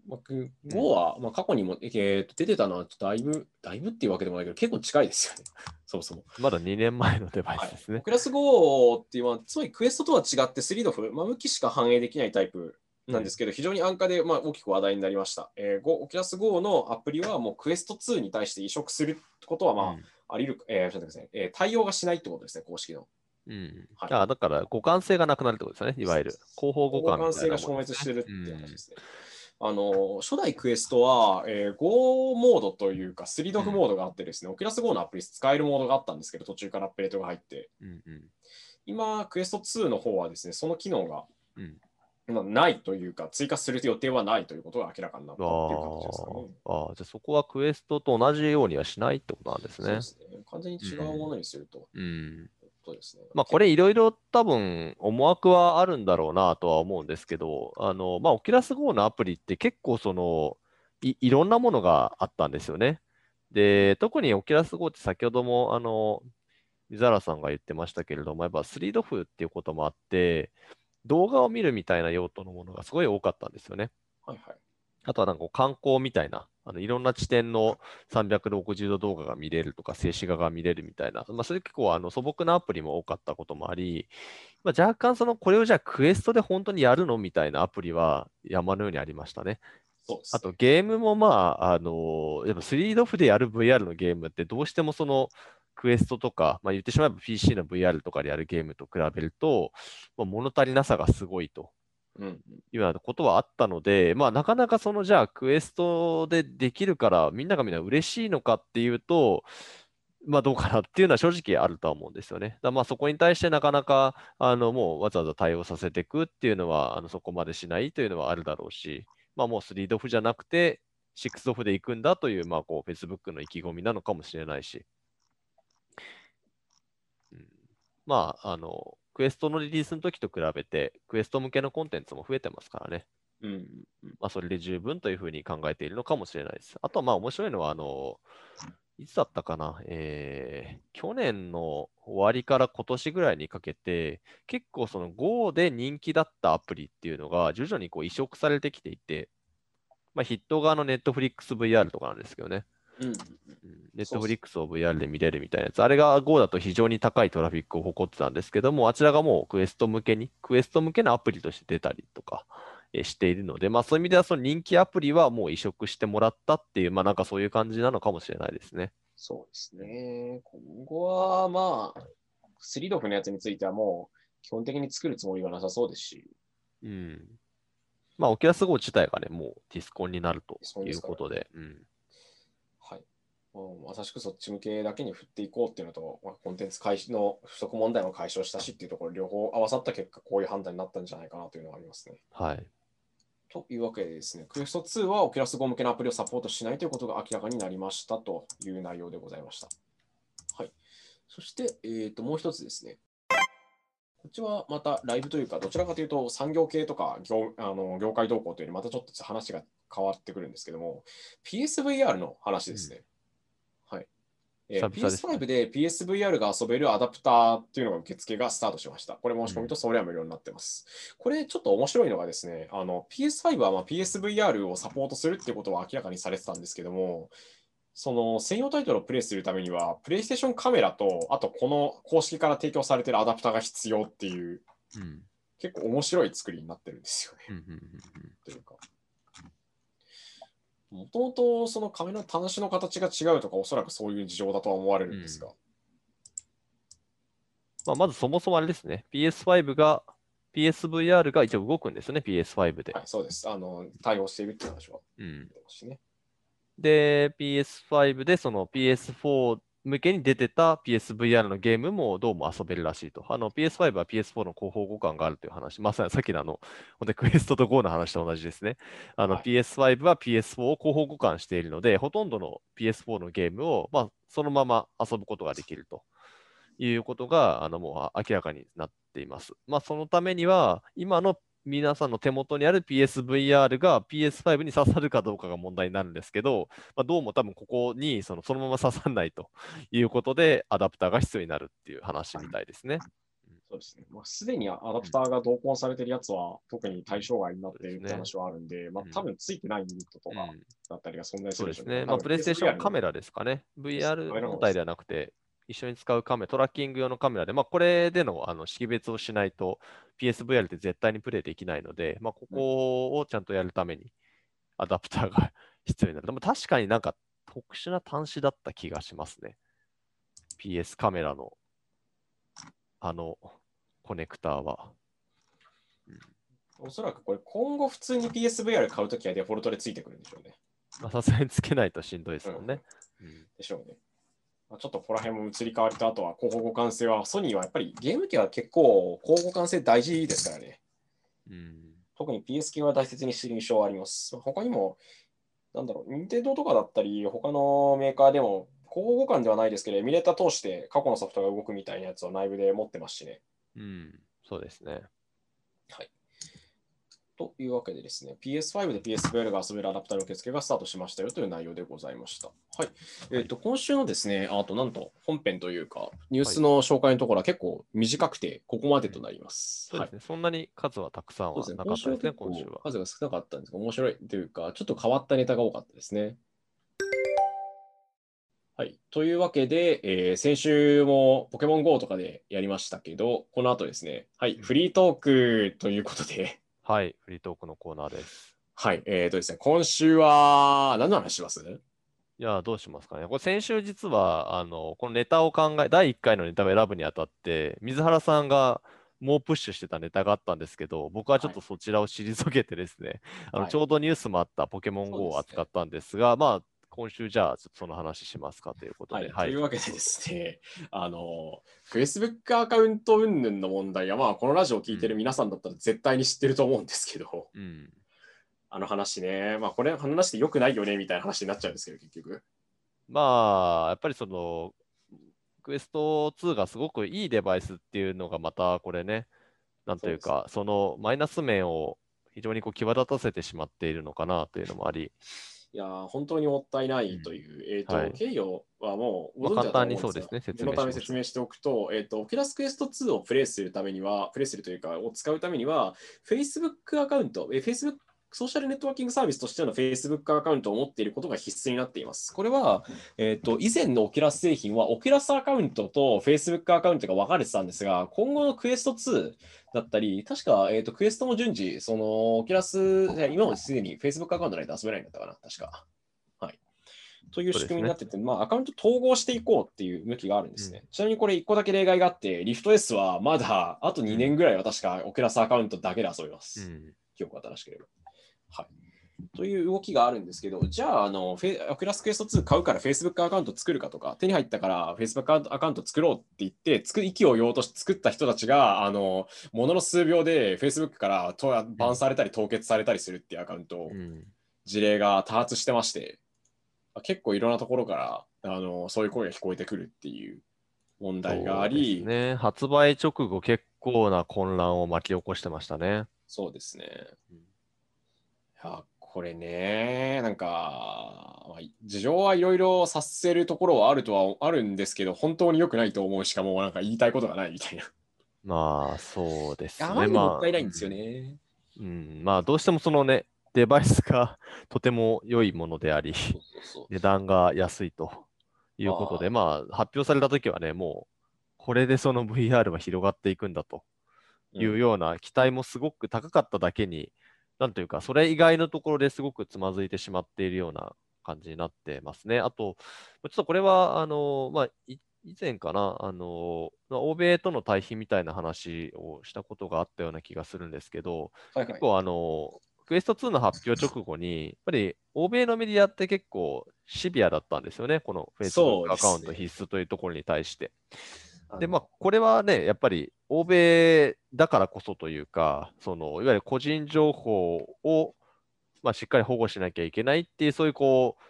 僕、5は、まあ、過去にも、えー、と出てたのはだいぶ、だいぶっていうわけでもないけど、結構近いですよね。そもそも。まだ2年前のデバイスですね。はい、クラス5っていうのは、つまりクエストとは違ってスリードフ、まあ、向きしか反映できないタイプなんですけど、うん、非常に安価で、まあ、大きく話題になりました。えー、オキュラス GO のアプリはもうクエスト2に対して移植することは、まあ、うん、ありる、えーですねえー、対応がしないってことですね、公式の。うんはい、あだから、互換性がなくなるってことですね、いわゆる。後方互換、互換性が消滅してるっていう話ですね。うんあの初代クエストは、えー、Go モードというか、スリードフモードがあってですね、オキュラス GO のアプリ使えるモードがあったんですけど、途中からアップデートが入って、うんうん、今、クエスト2の方はですね、その機能が、うん、ないというか、追加する予定はないということが明らかになったという形ですかね。ああ、じゃあそこはクエストと同じようにはしないってことなんですね。そうですね。完全に違うものにすると。うん、うんことですね。まあ、これいろいろ多分思惑はあるんだろうなとは思うんですけど、あの、まあ、オキュラス GO のアプリって結構そのい、いろんなものがあったんですよね。で、特にオキュラス GO って先ほども、あの、水原さんが言ってましたけれども、やっぱスリードフっていうこともあって、動画を見るみたいな用途のものがすごい多かったんですよね。はいはい。あとはなんか観光みたいな、あのいろんな地点の360度動画が見れるとか、静止画が見れるみたいな、まあ、そういう結構あの素朴なアプリも多かったこともあり、まあ、若干そのこれをじゃあクエストで本当にやるのみたいなアプリは山のようにありましたね。そうですあとゲームもまあ、あのやっぱ3ドフでやる VR のゲームってどうしてもそのクエストとか、まあ、言ってしまえば PC の VR とかでやるゲームと比べると、まあ、物足りなさがすごいと。うんいうようなことはあったので、まあ、なかなかそのじゃあクエストでできるからみんながみんな嬉しいのかっていうと、まあどうかなっていうのは正直あるとは思うんですよね。だまあそこに対してなかなかあのもうわざわざ対応させていくっていうのはあのそこまでしないというのはあるだろうし、まあもう3ドフじゃなくて6ドフで行くんだという、まあこう Facebook の意気込みなのかもしれないし。うん、まああのクエストのリリースの時と比べて、クエスト向けのコンテンツも増えてますからね。うんうんまあ、それで十分というふうに考えているのかもしれないです。あとはまあ面白いのは、あの、いつだったかな、えー、去年の終わりから今年ぐらいにかけて、結構その Go で人気だったアプリっていうのが徐々にこう移植されてきていて、まあ、ヒット側の NetflixVR とかなんですけどね。うんネットフリックスを VR で見れるみたいなやつ。あれが Go だと非常に高いトラフィックを誇ってたんですけども、あちらがもうクエスト向けに、クエスト向けのアプリとして出たりとか、えしているので、まあそういう意味ではその人気アプリはもう移植してもらったっていう、まあなんかそういう感じなのかもしれないですね。そうですね。今後は、まあ、スリードフのやつについてはもう、基本的に作るつもりはなさそうですし。うん。まあ、オキュラス GO 自体がね、もうディスコンになるということで。うん。はい。まさしくそっち向けだけに振っていこうっていうのと、まあ、コンテンツ開始の不足問題も解消したしっていうところ、両方合わさった結果、こういう判断になったんじゃないかなというのがありますね。はい。というわけでですね、クエスト2はオキュラス GO 向けのアプリをサポートしないということが明らかになりましたという内容でございました。はい。そして、えー、ともう一つですね。こっちはまたライブというか、どちらかというと産業系とか業あの業界動向というよりまたちょっと話が変わってくるんですけども、PSVR の話ですね。はい。えー久々ですね PS5 で PSVR が遊べるアダプターっていうのが受付がスタートしました。これ申し込みと送料無料になってます。これちょっと面白いのがですね、あの PS5 はまあ PSVR をサポートするっていうことは明らかにされてたんですけども、その専用タイトルをプレイするためには、プレイステーションカメラと、あとこの公式から提供されているアダプターが必要っていう、うん。結構面白い作りになってるんですよね。うんうんうんうんというか。もともとそのカメラの端子の形が違うとか、おそらくそういう事情だとは思われるんですが。まあ、まずそもそもあれですね。PS5 が、PSVR が一応動くんですよね、PS5 で。はい、そうです。あの、対応しているっていう話はうん。で、PS5 でその PS4 向けに出てた PSVR のゲームもどうも遊べるらしいと。あの PS5 は PS4 の広報互換があるという話。まさにさっきのあの、ほんでクエストと GO の話と同じですね。あのはい PS5 は PS4 を広報互換しているので、ほとんどの PS4 のゲームを、まあ、そのまま遊ぶことができるということが、あのもう明らかになっています。まあ、そのためには、今の皆さんの手元にある PSVR が PS5 に刺さるかどうかが問題になるんですけど、まあ、どうも多分ここにそのそのまま刺さらないと いうことで、アダプターが必要になるっていう話みたいですね。そうですね。まあ、すでにアダプターが同梱されてるやつは、特に対象外になっているって話はあるんで、まあうん多分ついてないユニットとかうんだったりが存在するでしょうね。ね。まあ、プレイステーションカメラ。ラですかね。VR 本体ではなくて、一緒に使うカメラ、トラッキング用のカメラで、まあ、これでのあの識別をしないと PSVR って絶対にプレイできないので、まあ、ここをちゃんとやるためにアダプターが 必要になる。でも確かになんか特殊な端子だった気がしますね。PS カメラのあのコネクターは。おそらくこれ今後普通に PSVR 買うときはデフォルトでついてくるんでしょうね。まあさすがにつけないとしんどいですもんね。うんでしょうね。まあ、ちょっとここら辺も移り変わりと、あとは広報互換性は、ソニーはやっぱりゲーム機は結構広報互換性大事ですからね。うん特に PS 系は大切にしている印象はあります。他にも、なんだろう、任天堂とかだったり、他のメーカーでも、広報互換ではないですけど、エミュレーター通して過去のソフトが動くみたいなやつを内部で持ってますしね。うん、そうですね。というわけでですね、PS5 で PSVR が遊べるアダプターの受付がスタートしましたよという内容でございました。はい。えっ、と、今週のですね、あとなんと本編というか、ニュースの紹介のところは結構短くて、ここまでとなります。はいそうですね、そんなに数はたくさんはなかったですね、今週は。今週は数が少なかったんですが、面白いというか、ちょっと変わったネタが多かったですね。はい。というわけで、えー先週もポケモン GO とかでやりましたけど、この後ですね、はい、フリートークということで、はい、フリートークのコーナーです。はい、えーとですね、今週は何の話します？いや、どうしますかね。これ先週実は、あの、このネタを考え、第1回のネタを選ぶにあたって、水原さんがもうプッシュしてたネタがあったんですけど、僕はちょっとそちらを退けてですね、あのはいちょうどニュースもあったポケモン GO を扱ったんですが、まあ、今週じゃあ、ちょっとその話しますかということで、はい、というわけでですね、あの、Facebook アカウント云々の問題は、まあ、このラジオを聞いてる皆さんだったら絶対に知ってると思うんですけど、うん。あの話ね、まあ、これ話してよくないよねみたいな話になっちゃうんですけど、結局。まあ、やっぱりその、クエスト2がすごくいいデバイスっていうのがまたこれね、なんというか、そのマイナス面を非常にこう際立たせてしまっているのかなというのもあり、いやー、本当にもったいないという、えっ、と、はい。経緯はもうまあご存知だと思うんですが、簡単にそうですね説明念のため説明しておくと、えっ、と、オキュラスクエスト2をプレイするためには、プレイするというか、を使うためには、Facebook アカウント、え Facebook ソーシャルネットワーキングサービスとしての Facebook アカウントを持っていることが必須になっています。これは、えっ、と、以前のオキュラス製品は、オキュラスアカウントと Facebook アカウントが分かれてたんですが、今後のクエスト2だったり、確か、えっ、と、クエストも順次、その、オキュラス、今もすでに Facebook アカウントないと遊べないんだったかな、確か。はい。という仕組みになってて、まあ、アカウント統合していこうっていう向きがあるんですね。ちなみにこれ1個だけ例外があって、リフト S はまだあと2年ぐらいは確かオキュラスアカウントだけで遊べます。うん記憶が正しければ。はい。という動きがあるんですけど、じゃあ、あの、フェオキュラスクエスト2買うから Facebook アカウント作るかとか、手に入ったから Facebook アカウント作ろうって言って、つく息をようとして作った人たちが、あの、ものの数秒で Facebook アカウントバンされたり凍結されたりするっていうアカウントをうん事例が多発してまして、結構いろんなところからあのそういう声が聞こえてくるっていう問題があり、ね、発売直後結構な混乱を巻き起こしてましたね。そうですね。うんいや、これね、なんか、まあ事情はいろいろさせるところはあるとはあるんですけど、本当に良くないと思うしかもうなんか言いたいことがないみたいな。まあ、そうですね。あまりにもったいないんですよね。うん、まあ、どうしてもそのね、デバイスがとても良いものであり、値段が安いということで、まあ、発表されたときはね、もう、これでその VR は広がっていくんだといううんような期待もすごく高かっただけに、なんというか、それ以外のところですごくつまずいてしまっているような感じになってますね。あと、ちょっとこれは、あの、まあ、い以前かな、あの、まあ欧米との対比みたいな話をしたことがあったような気がするんですけど、はいはい結構あの、クエスト2の発表直後に、やっぱり欧米のメディアって結構シビアだったんですよね、このそう Facebook ですねアカウント必須というところに対して。で、まあ、これはね、やっぱり欧米だからこそというか、そのいわゆる個人情報を、まあ、しっかり保護しなきゃいけないっていう、そういうこう、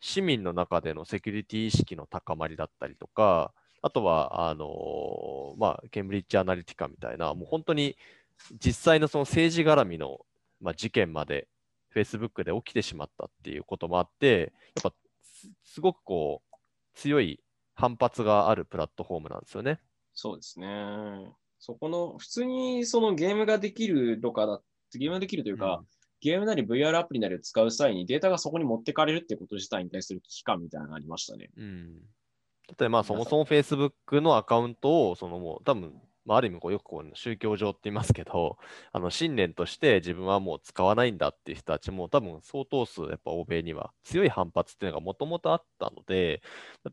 市民の中でのセキュリティ意識の高まりだったりとか、あとは、あのまあ、ケンブリッジ・アナリティカみたいな、もう本当に実際のその政治絡みの、まあ、事件まで Facebook で起きてしまったっていうこともあって、やっぱすごくこう、強い反発があるプラットフォームなんですよね。そうですね。そこの、普通にそのゲームができるとかだ、ゲームができるというか、ゲームなり VR アプリなりを使う際にデータがそこに持ってかれるってこと自体に対する危機感みたいなのがありましたね。うん。例えばまあそもそも Facebook のアカウントを、そのもう多分、まあ、ある意味こうよくこう宗教上って言いますけど、あの信念として自分はもう使わないんだっていう人たちも多分相当数やっぱ欧米には強い反発っていうのがもともとあったので、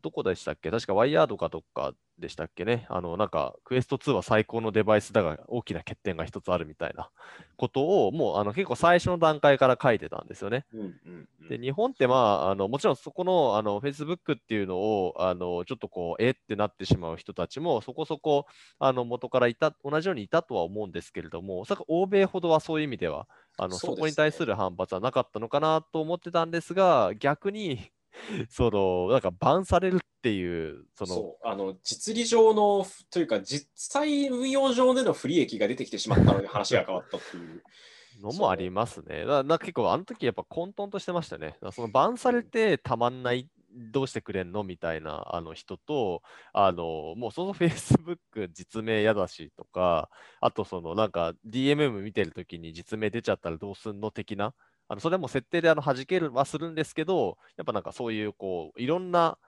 どこでしたっけ？確かワイヤードかどっかでしたっけね。あのなんかクエスト2は最高のデバイスだが大きな欠点が一つあるみたいなことをもうあの結構最初の段階から書いてたんですよね。うんうんうん。で、日本ってまあ、あの、もちろんそこの、あの、Facebook っていうのを、あの、ちょっとこう、えってなってしまう人たちも、そこそこ、あの、元からいた、同じようにいたとは思うんですけれども、おそらく欧米ほどはそういう意味では、あの、そね。そこに対する反発はなかったのかなと思ってたんですが、逆に、その、なんか、バンされるっていう、その、そうあの実利上のというか実際運用上での不利益が出てきてしまったので話が変わったっていう のもありますね。だな結構あの時やっぱ混沌としてましたね。そのバンされてたまんない、どうしてくれんのみたいなあの人と、あのもうその Facebook 実名嫌だしとか、あとそのなんか DMM 見てる時に実名出ちゃったらどうすんの的な、あのそれも設定であの弾けるはするんですけど、やっぱなんかそういうこういろんな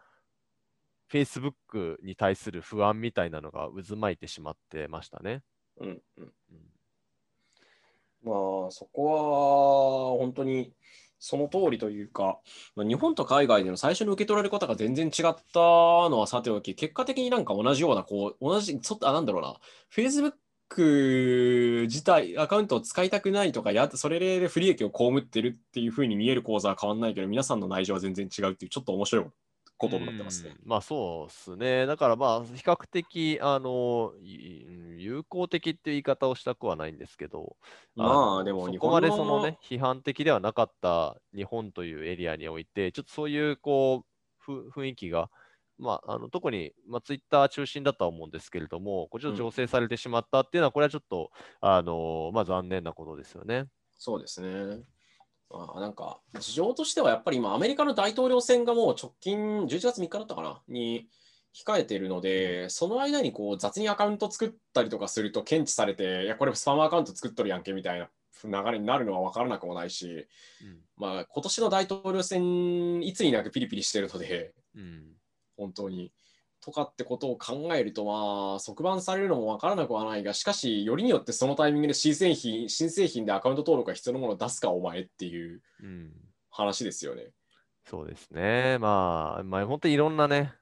Facebook に対する不安みたいなのが渦巻いてしまってましたね。うんうん。うんまあ、そこは本当にその通りというか、まあ日本と海外での最初の受け取られ方が全然違ったのはさておき、結果的になんか同じような、こう、同じ、ちょっと、あ、なんだろうな、Facebook 自体、アカウントを使いたくないとか、やそれで不利益を被ってるっていうふうに見える構造は変わんないけど、皆さんの内情は全然違うっていう、ちょっと面白いことになってますね。うんまあそうですね。だからまあ比較的あのい有効的っていう言い方をしたくはないんですけど、まのあ、でもそこまでそのね批判的ではなかった日本というエリアにおいて、ちょっとそういうこうふ雰囲気が、まあ、あの特に、まあ、ツイッター中心だとは思うんですけれども、こうちょっと醸成されてしまったっていうのは、これはちょっと、あのまあ、残念なことですよね。そうですね。まあ、なんか、事情としてはやっぱり今、アメリカの大統領選がもう直近11月3日だったかなに控えているので、その間にこう雑にアカウント作ったりとかすると検知されて、いや、これスパムアカウント作っとるやんけみたいな流れになるのは分からなくもないし、うんまあ、今年の大統領選、いつになくピリピリしてるので、うん本当に。とかってことを考えると、まあ、即番されるのも分からなくはないが、しかし、よりによってそのタイミングで新製品新製品でアカウント登録が必要なものを出すか、お前っていううん話ですよね。そうですね。まあ、まあ、本当にいろんなね、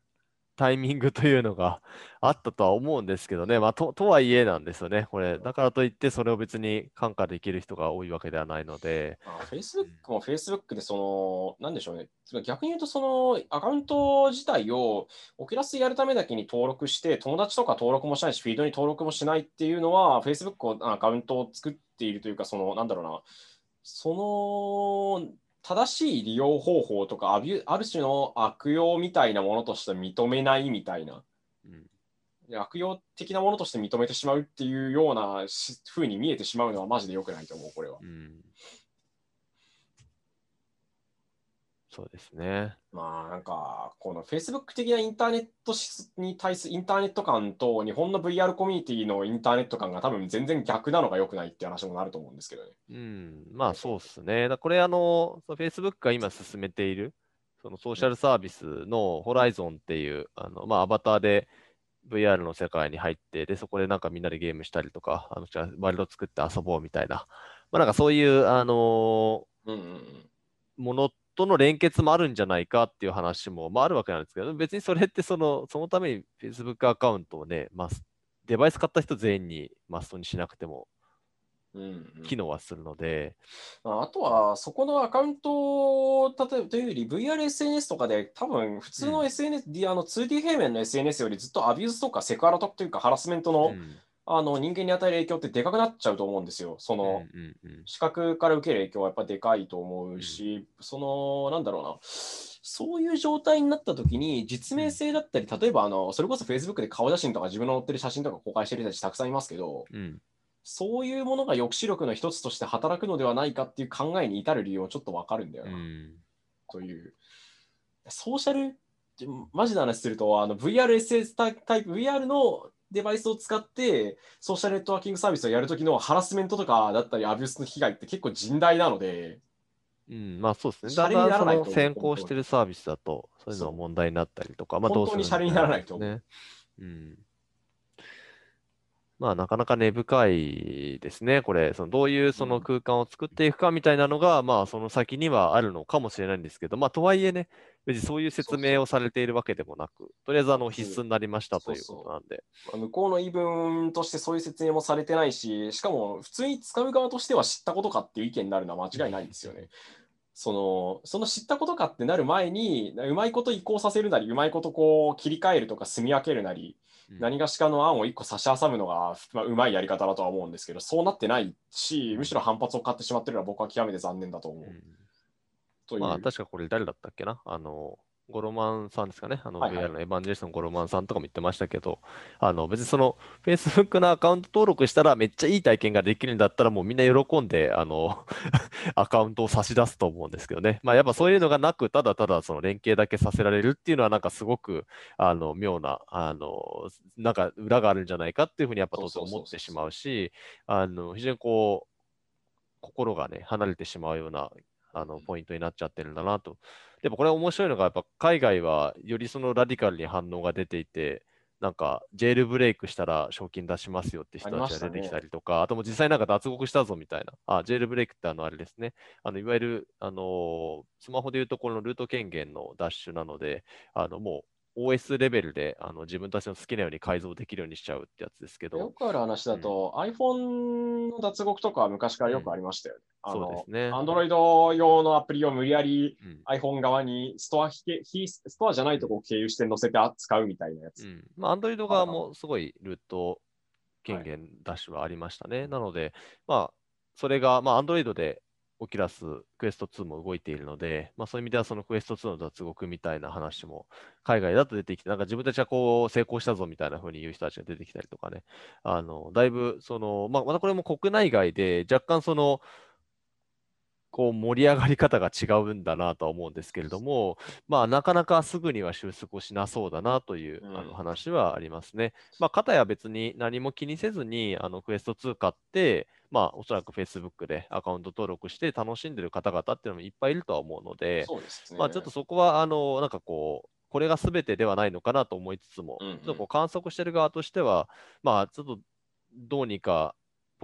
タイミングというのがあったとは思うんですけどね。まあ、と、とはいえなんですよね。これ、だからといって、それを別に感化できる人が多いわけではないので、まあ、Facebook も Facebook でその、なんでしょうね。逆に言うと、そのアカウント自体をオキュラスやるためだけに登録して、友達とか登録もしないし、フィードに登録もしないっていうのは、Facebook をアカウントを作っているというか、その、なんだろうな、その、正しい利用方法とかある種の悪用みたいなものとして認めないみたいな。うんで悪用的なものとして認めてしまうっていうようなし風に見えてしまうのはマジで良くないと思う、これは。うんそうですね。まあなんか、この Facebook 的なインターネットしに対するインターネット感と日本の VR コミュニティのインターネット感が多分全然逆なのが良くないって話もなると思うんですけどね。うん、まあそうですね。だこれ、あの、Facebook が今進めている、そのソーシャルサービスのホライゾンっていう、あの、まあ、アバターで VR の世界に入って、で、そこでなんかみんなでゲームしたりとか、あの、じゃあワールド作って遊ぼうみたいな、まあなんかそういう、あのうんうんうん。ものとの連結もあるんじゃないかっていう話も、まあ、あるわけなんですけど、別にそれってその、そのために Facebook アカウントをね、まあ、デバイス買った人全員にマストにしなくてもうんうん。機能はするので、まああとは、そこのアカウントを例えばというより、VRSNS とかで、多分普通のうん。SNS、あの 2D 平面の SNS よりずっと abuse とかセクハラというかハラスメントの,、うんあの人間に与える影響ってでかくなっちゃうと思うんですよ。その、うんうんうん。視覚から受ける影響はやっぱでかいと思うし、その、なんだろうな、そういう状態になった時に、実名性だったり、例えばあの、それこそ Facebook で顔写真とか自分の載ってる写真とか公開してる人たちたくさんいますけど、うん。そういうものが抑止力の一つとして働くのではないかっていう考えに至る理由はちょっとわかるんだよな、うん。という。ソーシャル、マジな話すると、あの VRSS タイプ、VR のデバイスを使ってソーシャルネットワーキングサービスをやるときのハラスメントとかだったりアビュースの被害って結構甚大なので、うん、まあそうですね。シャレにだんだんそならないと思うの先行してるサービスだと、そういうのは問題になったりとか、まあどうする本当にシャレにならないとね。うん。まあなかなか根深いですね、これ。そのどういうその空間を作っていくかみたいなのが、まあその先にはあるのかもしれないんですけど、まあとはいえね、別にそういう説明をされているわけでもなく、とりあえずあの必須になりましたというそうそうことなんで。まあ向こうの言い分としてそういう説明もされてないし、しかも普通に使う側としては知ったことかっていう意見になるのは間違いないんですよね。そのその知ったことかってなる前に、うまいこと移行させるなり、うまいことこう切り替えるとか住み分けるなり、うん何がしかの案を1個差し挟むのが、まあ、うまいやり方だとは思うんですけど、そうなってないし、むしろ反発を買ってしまってるのは僕は極めて残念だと思う。うん。まあ確かこれ誰だったっけな？あの、ゴロマンさんですかね、あのはいはい。VR のエヴァンジェリストのゴロマンさんとかも言ってましたけど、あの別にその Facebook のアカウント登録したらめっちゃいい体験ができるんだったら、もうみんな喜んであの アカウントを差し出すと思うんですけどね、まあ、やっぱそういうのがなく、ただただその連携だけさせられるっていうのは、なんかすごくあの妙なあの、なんか裏があるんじゃないかっていうふうにやっぱ当然思ってしまうし、あの非常にこう、心がね、離れてしまうようなあのポイントになっちゃってるんだなと。でもこれ面白いのが、やっぱ海外はよりそのラディカルに反応が出ていて、なんかジェールブレイクしたら賞金出しますよって人たちが出てきたりとか、あともう実際なんか脱獄したぞみたいな、あ、ジェールブレイクってあのあれですね、あのいわゆるあのスマホでいうところのルート権限のダッシュなので、あのもう OS レベルであの自分たちの好きなように改造できるようにしちゃうってやつですけよど、くある話だと、iPhone の脱獄とかは昔からよくありましたよね。あそうのですね。Android 用のアプリを無理やりうん iPhone 側にストア非非ストアじゃないとこを経由して載せて使うみたいなやつ。うん。まあ、Android 側もすごいルート権限ダッシュはありましたね。なので、まあ、それが、まあ、Android でオキラス、クエスト2も動いているので、まあ、そういう意味では、そのクエスト2の脱獄みたいな話も、海外だと出てきて、なんか自分たちはこう、成功したぞみたいな風に言う人たちが出てきたりとかね、あの、だいぶ、その、まあ、またこれも国内外で、若干その、こう盛り上がり方が違うんだなとは思うんですけれども、まあ、なかなかすぐには収束をしなそうだなという、うんあの話はありますね。まあ、かたや別に何も気にせずに、あのクエスト2買って、まあ、おそらく Facebook でアカウント登録して楽しんでる方々っていうのもいっぱいいるとは思うので、ですね。まあ、ちょっとそこは、あの、なんかこう、これが全てではないのかなと思いつつも、うんうんちょっとこう観測してる側としては、まあ、ちょっとどうにか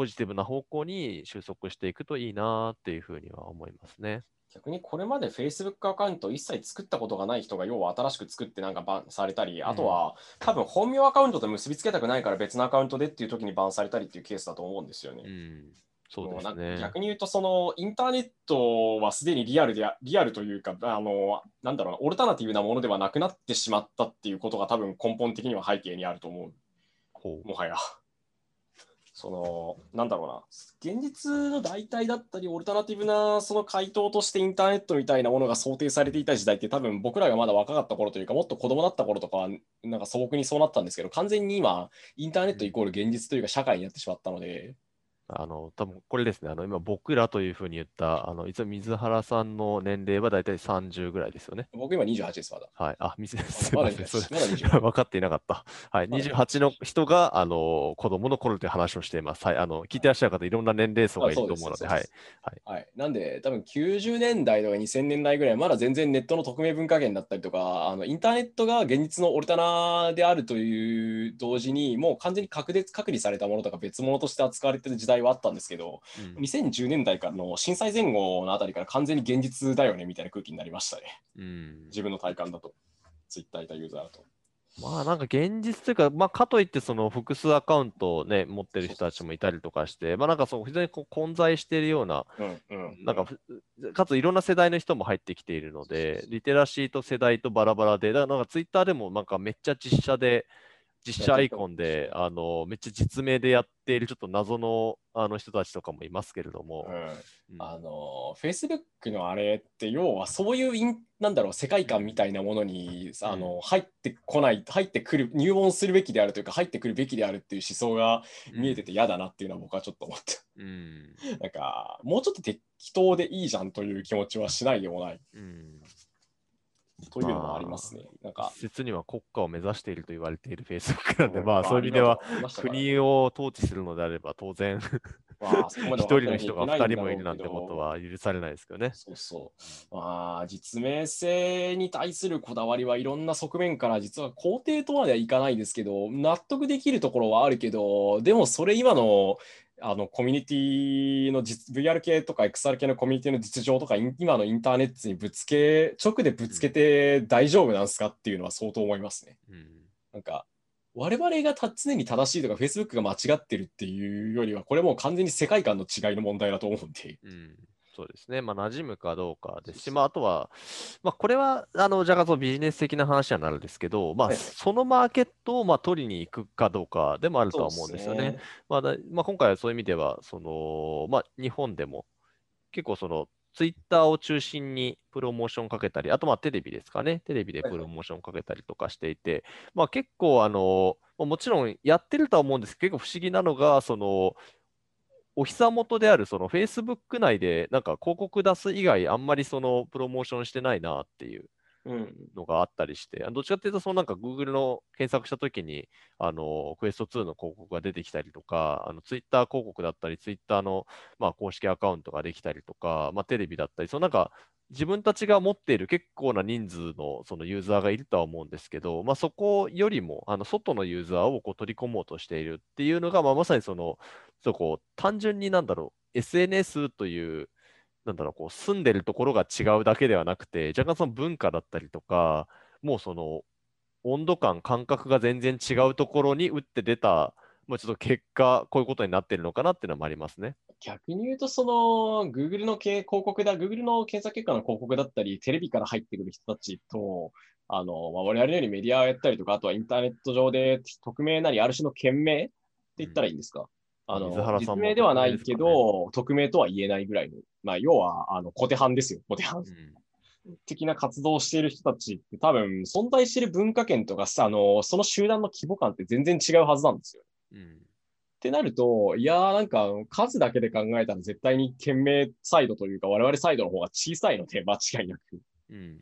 ポジティブな方向に収束していくといいなっていうふうには思いますね。逆にこれまで Facebook アカウントを一切作ったことがない人が要は新しく作ってなんかバンされたり、あとは多分本名アカウントと結びつけたくないから別のアカウントでっていう時にバンされたりっていうケースだと思うんですよね。うん、そうですね。逆に言うと、そのインターネットはすでにリアルであ、リアルというか、あの、なんだろうな、オルタナティブなものではなくなってしまったっていうことが多分根本的には背景にあると思ほう、もはや。その、なんだろうな、現実の代替だったり、オルタナティブなその回答としてインターネットみたいなものが想定されていた時代って多分僕らがまだ若かった頃というか、もっと子供だった頃とか、なんか素朴にそうなったんですけど、完全に今、インターネットイコール現実というか社会になってしまったので、あの、多分これですね、あの、今僕らというふうに言った、あの、いつも水原さんの年齢はだいたい30ぐらいですよね。僕今28です、まだ。はい。あ、水すいまだません。それ28。まだ28。分かっていなかった。はい。まだ28の人が、あの、子供の頃という話をしています。はい。あの、聞いてらっしゃる方、いろんな年齢層がいると思うので、はい。はい。なんで、多分90年代とか2000年代ぐらい、まだ全然ネットの匿名文化圏だったりとか、あのインターネットが現実のオルタナであるという同時に、もう完全に隔絶隔離されたものとか別物として扱われてる時代はあったんですけど、うん2010年代からの震災前後のあたりから完全に現実だよねみたいな空気になりましたね。うん。自分の体感だと。ツイッターいたユーザーだと。まあなんか現実というか、まあかといってその複数アカウントをね、持ってる人たちもいたりとかして、まあなんかそう非常にこう混在しているような、うんうん。なんかふかついろんな世代の人も入ってきているので、リテラシーと世代とバラバラで、だからなんかツイッターでもなんかめっちゃ実写で、実写アイコンで、あの、めっちゃ実名でやっているちょっと謎のあの人たちとかもいますけれども、うん。うん。あの、Facebook のあれって、要はそういうイン、なんだろう、世界観みたいなものに、あの、入ってこない、入ってくる、入門するべきであるというか、入ってくるべきであるっていう思想が見えてて嫌だなっていうのは僕はちょっと思って、うん。なんか、もうちょっと適当でいいじゃんという気持ちはしないでもない。うん。というのもありますね。なんか、一説には国家を目指していると言われている Facebook なんで、うんまあそういう意味では、国を統治するのであれば、当然、一人の人が二人もいるなんてことは許されないですけどね。そうそう。まあ、実名性に対するこだわりはいろんな側面から実は肯定とまではいかないですけど、納得できるところはあるけど、でもそれ今のあのコミュニティの実 VR 系とか XR 系のコミュニティの実情とか今のインターネットにぶつけ、直でぶつけて大丈夫なんですかっていうのは相当思いますね。うんなんか、我々がた常に正しいとか Facebook が間違ってるっていうよりは、これもう完全に世界観の違いの問題だと思うんで。うんそうですね。まあ、馴染むかどうかです。し、まあ、あとは、まあ、これは、あの、じゃがそのビジネス的な話にはなるんですけど、まあ、はいそのマーケットを、まあ、取りに行くかどうかでもあるとは思うんですよね。まあだまあ、今回はそういう意味では、その、まあ、日本でも、結構その、ツイッターを中心にプロモーションかけたり、あとまあテレビですかね、テレビでプロモーションかけたりとかしていて、まあ結構あの、もちろんやってるとは思うんですけど、結構不思議なのが、その、お膝元であるその Facebook 内でなんか広告出す以外あんまりそのプロモーションしてないなっていううん。のがあったりして、どっちかっていうと、そのなんか Google の検索したときに、あの、クエスト2の広告が出てきたりとか、あの Twitter 広告だったり、Twitter の、まあ、公式アカウントができたりとか、まあ、テレビだったり、そのなんか、自分たちが持っている結構な人数のそのユーザーがいるとは思うんですけど、まあ、そこよりもあの外のユーザーをこう取り込もうとしているっていうのが、まあ、まさにその、そこう単純になんだろう、SNS というなんだろう、こう住んでるところが違うだけではなくて、若干その文化だったりとか、もうその温度感、感覚が全然違うところに打って出た、もうちょっと結果、こういうことになってるのかなっていうのもありますね。逆に言うと、その、Google の広告だ、Google の検索結果の広告だったり、テレビから入ってくる人たちと、あの、まあ、我々のようにメディアをやったりとか、あとはインターネット上で匿名なり、ある種の件名って言ったらいいんですか、あの、実名ではないけ匿ど、匿名とは言えないぐらいの、まあ、要は、あの、小手半ですよ、小手半。うん的な活動をしている人たちって多分存在している文化圏とかさ、あの、その集団の規模感って全然違うはずなんですよ。うんってなると、いやーなんか数だけで考えたら絶対に県名サイドというか我々サイドの方が小さいので間違いなく。っうん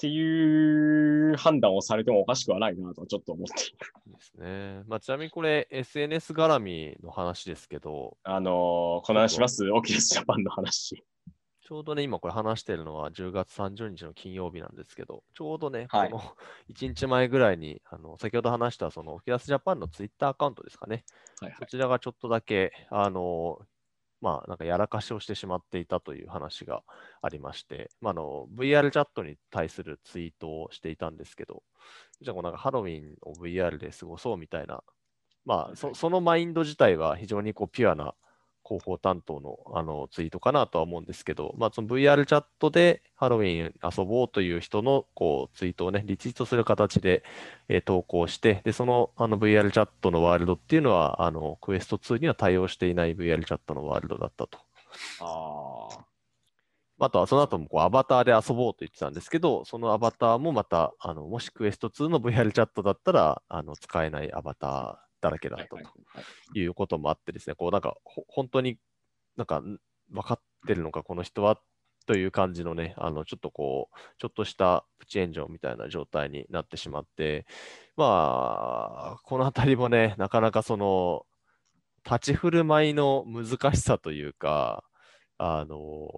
ていう判断をされてもおかしくはないなとはちょっと思っている。ですね。まあ、ちなみにこれ、SNS 絡みの話ですけど、あのーこの話します？オキレスジャパンの話。ちょうどね、今これ話してるのは10月30日の金曜日なんですけど、ちょうどね、はいこの1日前ぐらいに、あの先ほど話したそのオキラスジャパンのツイッターアカウントですかね、はいはい。そちらがちょっとだけ、あの、まあ、なんかやらかしをしてしまっていたという話がありまして、まあ、あの VR チャットに対するツイートをしていたんですけど、じゃあこうなんかハロウィンを VR で過ごそうみたいな、まあ、そそのマインド自体は非常にこうピュアな広報担当のあのツイートかなとは思うんですけど、まあ、その VR チャットでハロウィン遊ぼうという人のこうツイートをね、リツイートする形で、えー投稿して、で、そのあの VR チャットのワールドっていうのは、あの、クエスト2には対応していない VR チャットのワールドだったと。ああ。あとはその後もこうアバターで遊ぼうと言ってたんですけど、そのアバターもまた、あのもしクエスト2の VR チャットだったら、あの使えないアバターだらけだったとはいうこともあってですね、こうなんかほ本当になんかん分かってるのか、この人は？という感じのね、あのちょっとこう、ちょっとしたプチ炎上みたいな状態になってしまって、まあ、このあたりもね、なかなかその、立ち振る舞いの難しさというか、あの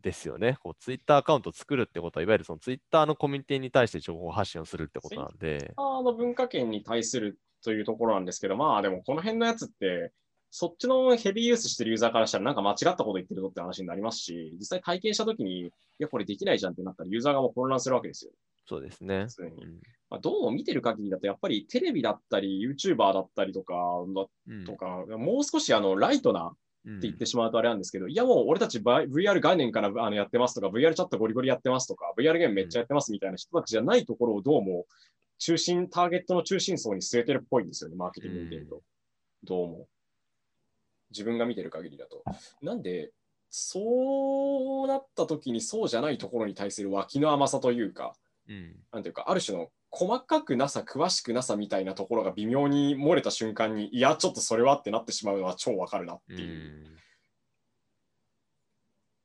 ですよね。こうツイッターアカウントを作るってことは、いわゆるそのツイッターのコミュニティに対して情報発信をするってことなんで、あの文化圏に対するというところなんですけど、まあでもこの辺のやつって、そっちのヘビーユースしてるユーザーからしたらなんか間違ったこと言ってるぞって話になりますし、実際体験したときに、いや、これできないじゃんってなったらユーザーがもう混乱するわけですよ。そうですね。うんまあ、どうも見てる限りだと、やっぱりテレビだったり、YouTuber だったりとか、うんとか、もう少しあのライトなっうんて言ってしまうとあれなんですけど、いやもう俺たち VR 元年からあのやってますとか、VR チャットゴリゴリやってますとか、VR ゲームめっちゃやってますみたいな人たちじゃないところをどうも中心、ターゲットの中心層に据えてるっぽいんですよね、マーケティング見てると。どうも。自分が見てる限りだと。なんで、そうなった時にそうじゃないところに対する脇の甘さというか、うんなんていうか、ある種の細かくなさ、詳しくなさみたいなところが微妙に漏れた瞬間に、いや、ちょっとそれはってなってしまうのは超わかるなってういう。ん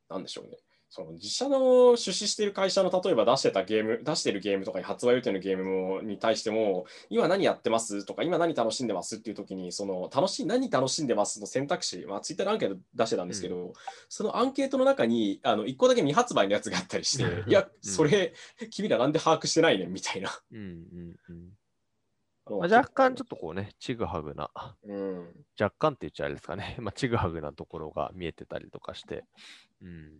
なんでしょうね。その自社の出資している会社の例えば出してたゲーム、出してるゲームとかに発売予定のゲームもに対しても、今何やってますとか、今何楽しんでますっていう時に、その楽しい、何楽しんでますの選択肢、まあ、ツイッターのアンケート出してたんですけど、そのアンケートの中に、あの、一個だけ未発売のやつがあったりして、い や、それ、君らなんで把握してないねんみたいな。うんうんうん。ままあ、若干ちょっとこうね、ちぐはぐな、うん。若干って言っちゃあれですかね、まあ、ちぐはぐなところが見えてたりとかして、うん、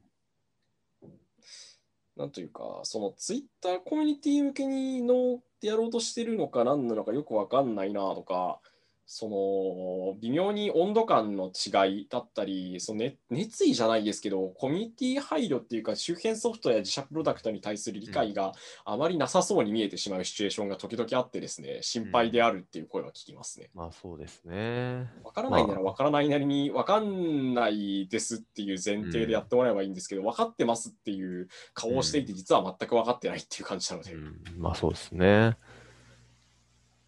なんというか、そのツイッターコミュニティ向けにのってやろうとしてるのか何なのかよくわかんないなとか、その微妙に温度感の違いだったり、その、ね、熱意じゃないですけど、コミュニティ配慮っていうか、周辺ソフトや自社プロダクトに対する理解があまりなさそうに見えてしまうシチュエーションが時々あってですね、心配であるっていう声は聞きますね。まあそうですね。わからないならわからないなりに、わかんないですっていう前提でやってもらえばいいんですけど、分かってますっていう顔をしていて、実は全く分かってないっていう感じなので。うん、まあそうですね。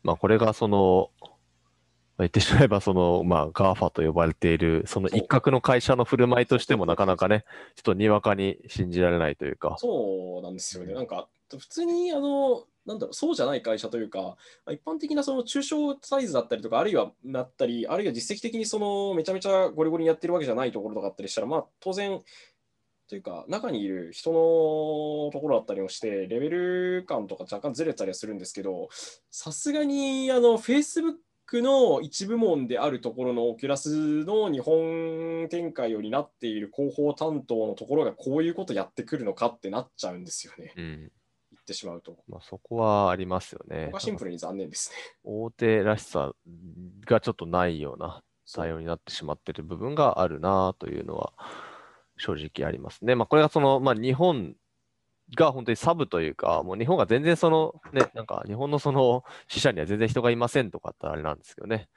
まあこれがその、言ってしまえば、その、まあ、 GAFA と呼ばれている、その一角の会社の振る舞いとしてもなかなかね、ちょっとにわかに信じられないというか。そうなんですよね。なんか、普通に、あの、なんだろう、そうじゃない会社というか、一般的なその中小サイズだったりとか、あるいはなったり、あるいは実績的にそのめちゃめちゃゴリゴリにやってるわけじゃないところとかあったりしたら、まあ、当然、というか、中にいる人のところだったりをして、レベル感とか若干ずれたりはするんですけど、さすがに、あの、Facebook の一部門であるところのオキュラスの日本展開よりなっている広報担当のところがこういうことやってくるのかってなっちゃうんですよね。うん。言ってしまうと。まあ、そこはありますよね。シンプルに残念ですね。大手らしさがちょっとないような対応になってしまっている部分があるなというのは正直ありますね。まあ、これがその、まあ、日本が本当にサブというか、もう日本が全然その、ね、なんか日本のその死者には全然人がいませんとかってあれなんですけどね。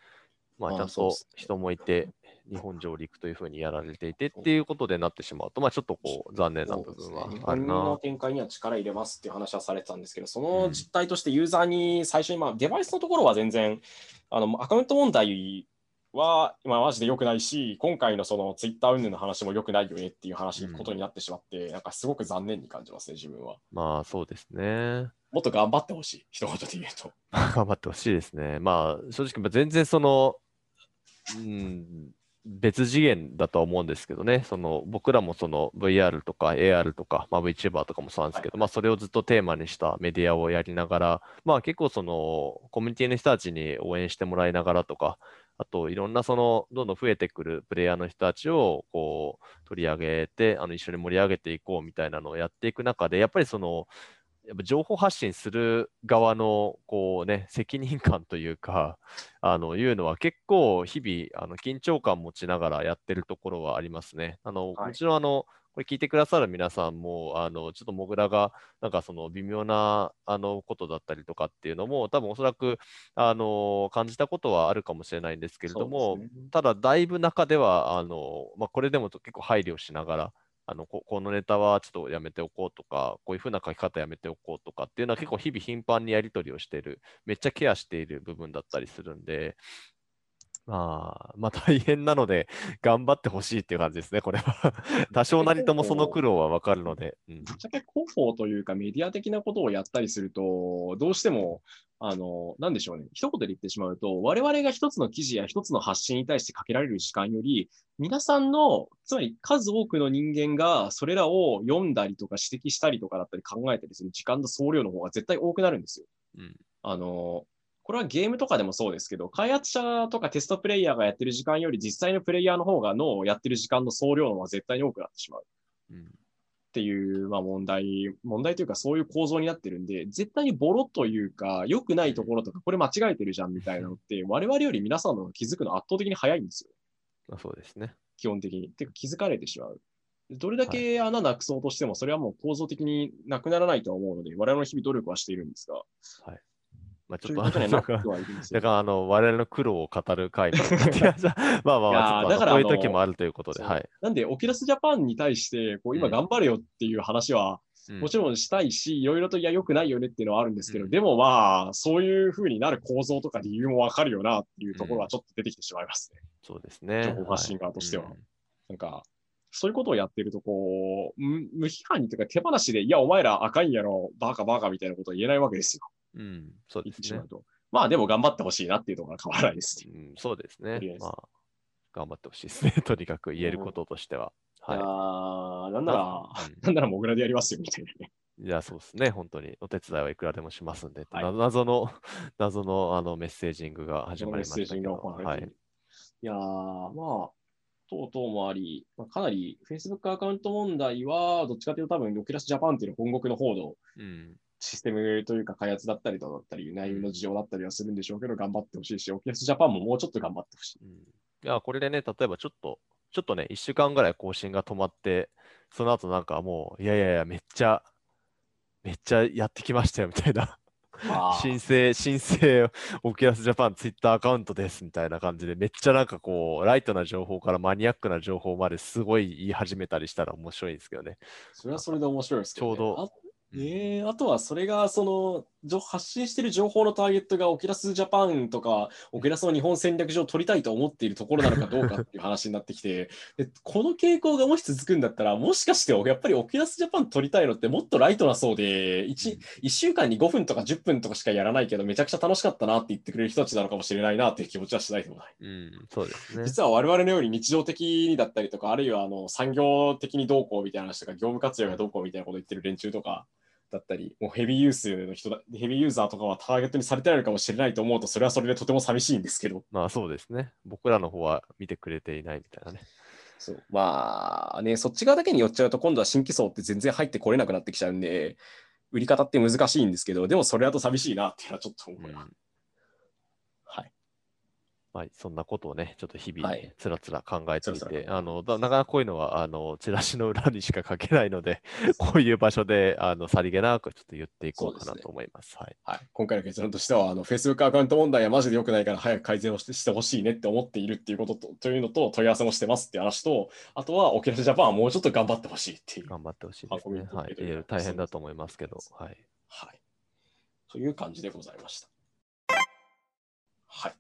まあ、ちゃんと人もいて、日本上陸というふうにやられていてっていうことでなってしまうと、まあ、ちょっとこう残念な部分はあるな。ね、の展開には力入れますっていう話はされてたんですけど、その実態としてユーザーに最初に、まあ、デバイスのところは全然、あのアカウント問題は今マジで良くないし、今回のそのツイッター云々の話も良くないよねっていう話、ことになってしまって、なんかすごく残念に感じますね、自分は。まあそうですね。もっと頑張ってほしい、一言で言うと。頑張ってほしいですね。まあ正直、全然その、うん、別次元だとは思うんですけどね、その僕らもその VR とか AR とか、まあ、VTuber とかもそうなんですけど、はい、まあ、それをずっとテーマにしたメディアをやりながら、まあ、結構そのコミュニティの人たちに応援してもらいながらとか、あといろんなそのどんどん増えてくるプレイヤーの人たちをこう取り上げてあの一緒に盛り上げていこうみたいなのをやっていく中でやっぱりそのやっぱ情報発信する側のこう、ね、責任感というかあのいうのは結構日々あの緊張感持ちながらやってるところはありますね。あの、はい、もちろんあのこれ聞いてくださる皆さんも、あのちょっとモグラがなんかその微妙なあのことだったりとかっていうのも、多分おそらくあの感じたことはあるかもしれないんですけれども、ね、ただ、だいぶ中では、あのまあ、これでも結構配慮しながら、あのここのネタはちょっとやめておこうとか、こういうふうな書き方やめておこうとかっていうのは結構日々頻繁にやり取りをしている、めっちゃケアしている部分だったりするんで、まあ、まあ大変なので、頑張ってほしいっていう感じですね、これは。多少なりともその苦労はわかるので。ぶっちゃけ広報というかメディア的なことをやったりすると、どうしても、あの、なんでしょうね。一言で言ってしまうと、我々が一つの記事や一つの発信に対してかけられる時間より、皆さんの、つまり数多くの人間がそれらを読んだりとか指摘したりとかだったり考えたりする時間と総量の方が絶対多くなるんですよ。うん、あの、これはゲームとかでもそうですけど、開発者とかテストプレイヤーがやってる時間より実際のプレイヤーの方がのやってる時間の総量の方が絶対に多くなってしまう。うん、っていう、まあ、問題、問題というかそういう構造になってるんで、絶対にボロというか、良くないところとか、これ間違えてるじゃんみたいなのって、我々より皆さんの気づくの圧倒的に早いんですよ。まあ、そうですね。基本的に。てか気づかれてしまう。どれだけ穴なくそうとしても、それはもう構造的になくならないとは思うので、我々の日々努力はしているんですが、はい、まあ、ちょっと、だからあの我々の苦労を語る回 まあまあまあ、だからこういう時もあるということで、はい。なんで、オキラスジャパンに対して、こう今頑張れよっていう話は、もちろんしたいし、いろいろといや、良くないよねっていうのはあるんですけど、うん、でもまあ、そういうふうになる構造とか理由もわかるよなっていうところはちょっと出てきてしまいますね。うん、そうですね。情報発信側としては。はい、なんか、そういうことをやってると、こう、無批判にというか手放しで、いや、お前ら赤いんやろ、バカバカみたいなことを言えないわけですよ。うん、そうですね。まあでも頑張ってほしいなっていうところは変わらないです、うん、そうですね。まあ、頑張ってほしいですね。とにかく言えることとしては。うん、はい。なんなら、うん、なんならモグラでやりますよみたいなね。いや、そうですね。本当に。お手伝いはいくらでもしますんで。はい、謎の、謎のあのメッセージングが始まりましたけど。はい、いやまあ、等々もあり、まあ、かなり Facebook アカウント問題は、どっちかというと多分、ロキラスジャパンっていうの本国の報道システムというか開発だったりとだったり、内容の事情だったりはするんでしょうけど、頑張ってほしいし、オキラスジャパンももうちょっと頑張ってほしい。うん、いや、これでね、例えばちょっと、ちょっとね、1週間ぐらい更新が止まって、その後なんかもう、いやいやいや、めっちゃ、めっちゃやってきましたよみたいな。申請、申請、オキュラスジャパンツイッターアカウントですみたいな感じで、めっちゃなんかこう、ライトな情報からマニアックな情報まですごい言い始めたりしたら面白いんですけどね。それはそれで面白いですけど、ね。ちょうどあえー、あとはそれがその情発信している情報のターゲットがオキラスジャパンとかオキラスの日本戦略上取りたいと思っているところなのかどうかっていう話になってきて でこの傾向がもし続くんだったらもしかしてやっぱりオキラスジャパン取りたいのってもっとライトな層で 1, 1週間に5分とか10分とかしかやらないけどめちゃくちゃ楽しかったなって言ってくれる人たちなのかもしれないなっていう気持ちはしないでもない。うん、そうですね。実は我々のように日常的にだったりとか、あるいはあの産業的にどうこうみたいな話とか、業務活用がどうこうみたいなことを言ってる連中とかだったり、もうヘビーユースの人だ、ヘビーユーザーとかはターゲットにされてないのかもしれないと思うと、それはそれでとても寂しいんですけど。まあそうですね。僕らの方は見てくれていないみたいなね。そうまあね、そっち側だけに寄っちゃうと、今度は新規層って全然入ってこれなくなってきちゃうんで、売り方って難しいんですけど、でもそれだと寂しいなっていうのはちょっと思うな。うんはい。まあ、そんなことをね、ちょっと日々はいつらつら考えていて、らあのだ なかなかこういうのはあのチラシの裏にしか書けないので、こういう場所であのさりげなくちょっと言っていこうかなと思います。はい。はい、今回の結論としては、あの Facebook アカウント問題はマジで良くないから早く改善をしてしてほしいねって思っているっていうこととというのと、問い合わせもしてますって話と、あとは、オキラスジャパンはもうちょっと頑張ってほしいっていう。頑張ってほしいですねはい。とい大変だと思いますけど、はい。はい。という感じでございました。はい。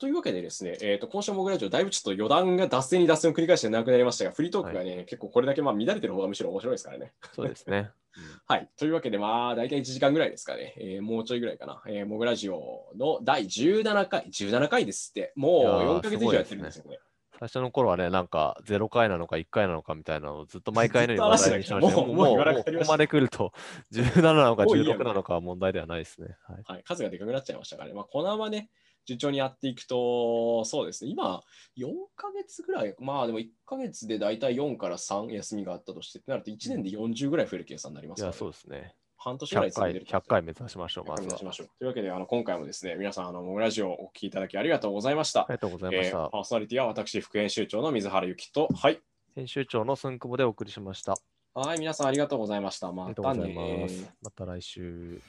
はいというわけでですね、えー、と今週も僕ラジオ、だいぶちょっと余談が脱線に脱線を繰り返してなくなりましたが、フリートークがね、結構これだけまあ乱れてる方がむしろ面白いですからね。そうですね。はい。というわけで、まあ、大体1時間ぐらいですかね。えーもうちょいぐらいかな。えー、モグラジオの第17回、17回ですって。もういやー4ヶ月以上やってるんですよね。最初の頃はね、なんか0回なのか1回なのかみたいなのをずっと毎回のように話にしてましたもうもうここまで来ると17なのかもういいや16なのかは問題ではないですね。はい。はい。数がでかくなっちゃいましたからね。まあ、このままね、順調にやっていくと、そうですね。今、4ヶ月ぐらい、まあでも1ヶ月で大体4から3休みがあったとして、ってなると1年で40ぐらい増える計算になりますから、いや、ね。そうですね。半年ぐらい100回、続いてる100回目指しましょう、100まずは。回目指しましょう。というわけで、あの今回もですね、皆さん、あのモグラジオをお聞きいただきありがとうございました。ありがとうございました。えーパーソナリティは私、副編集長の水原由紀と、はい。編集長の寸久保でお送りしました。はい、皆さんありがとうございました。またね。また来週。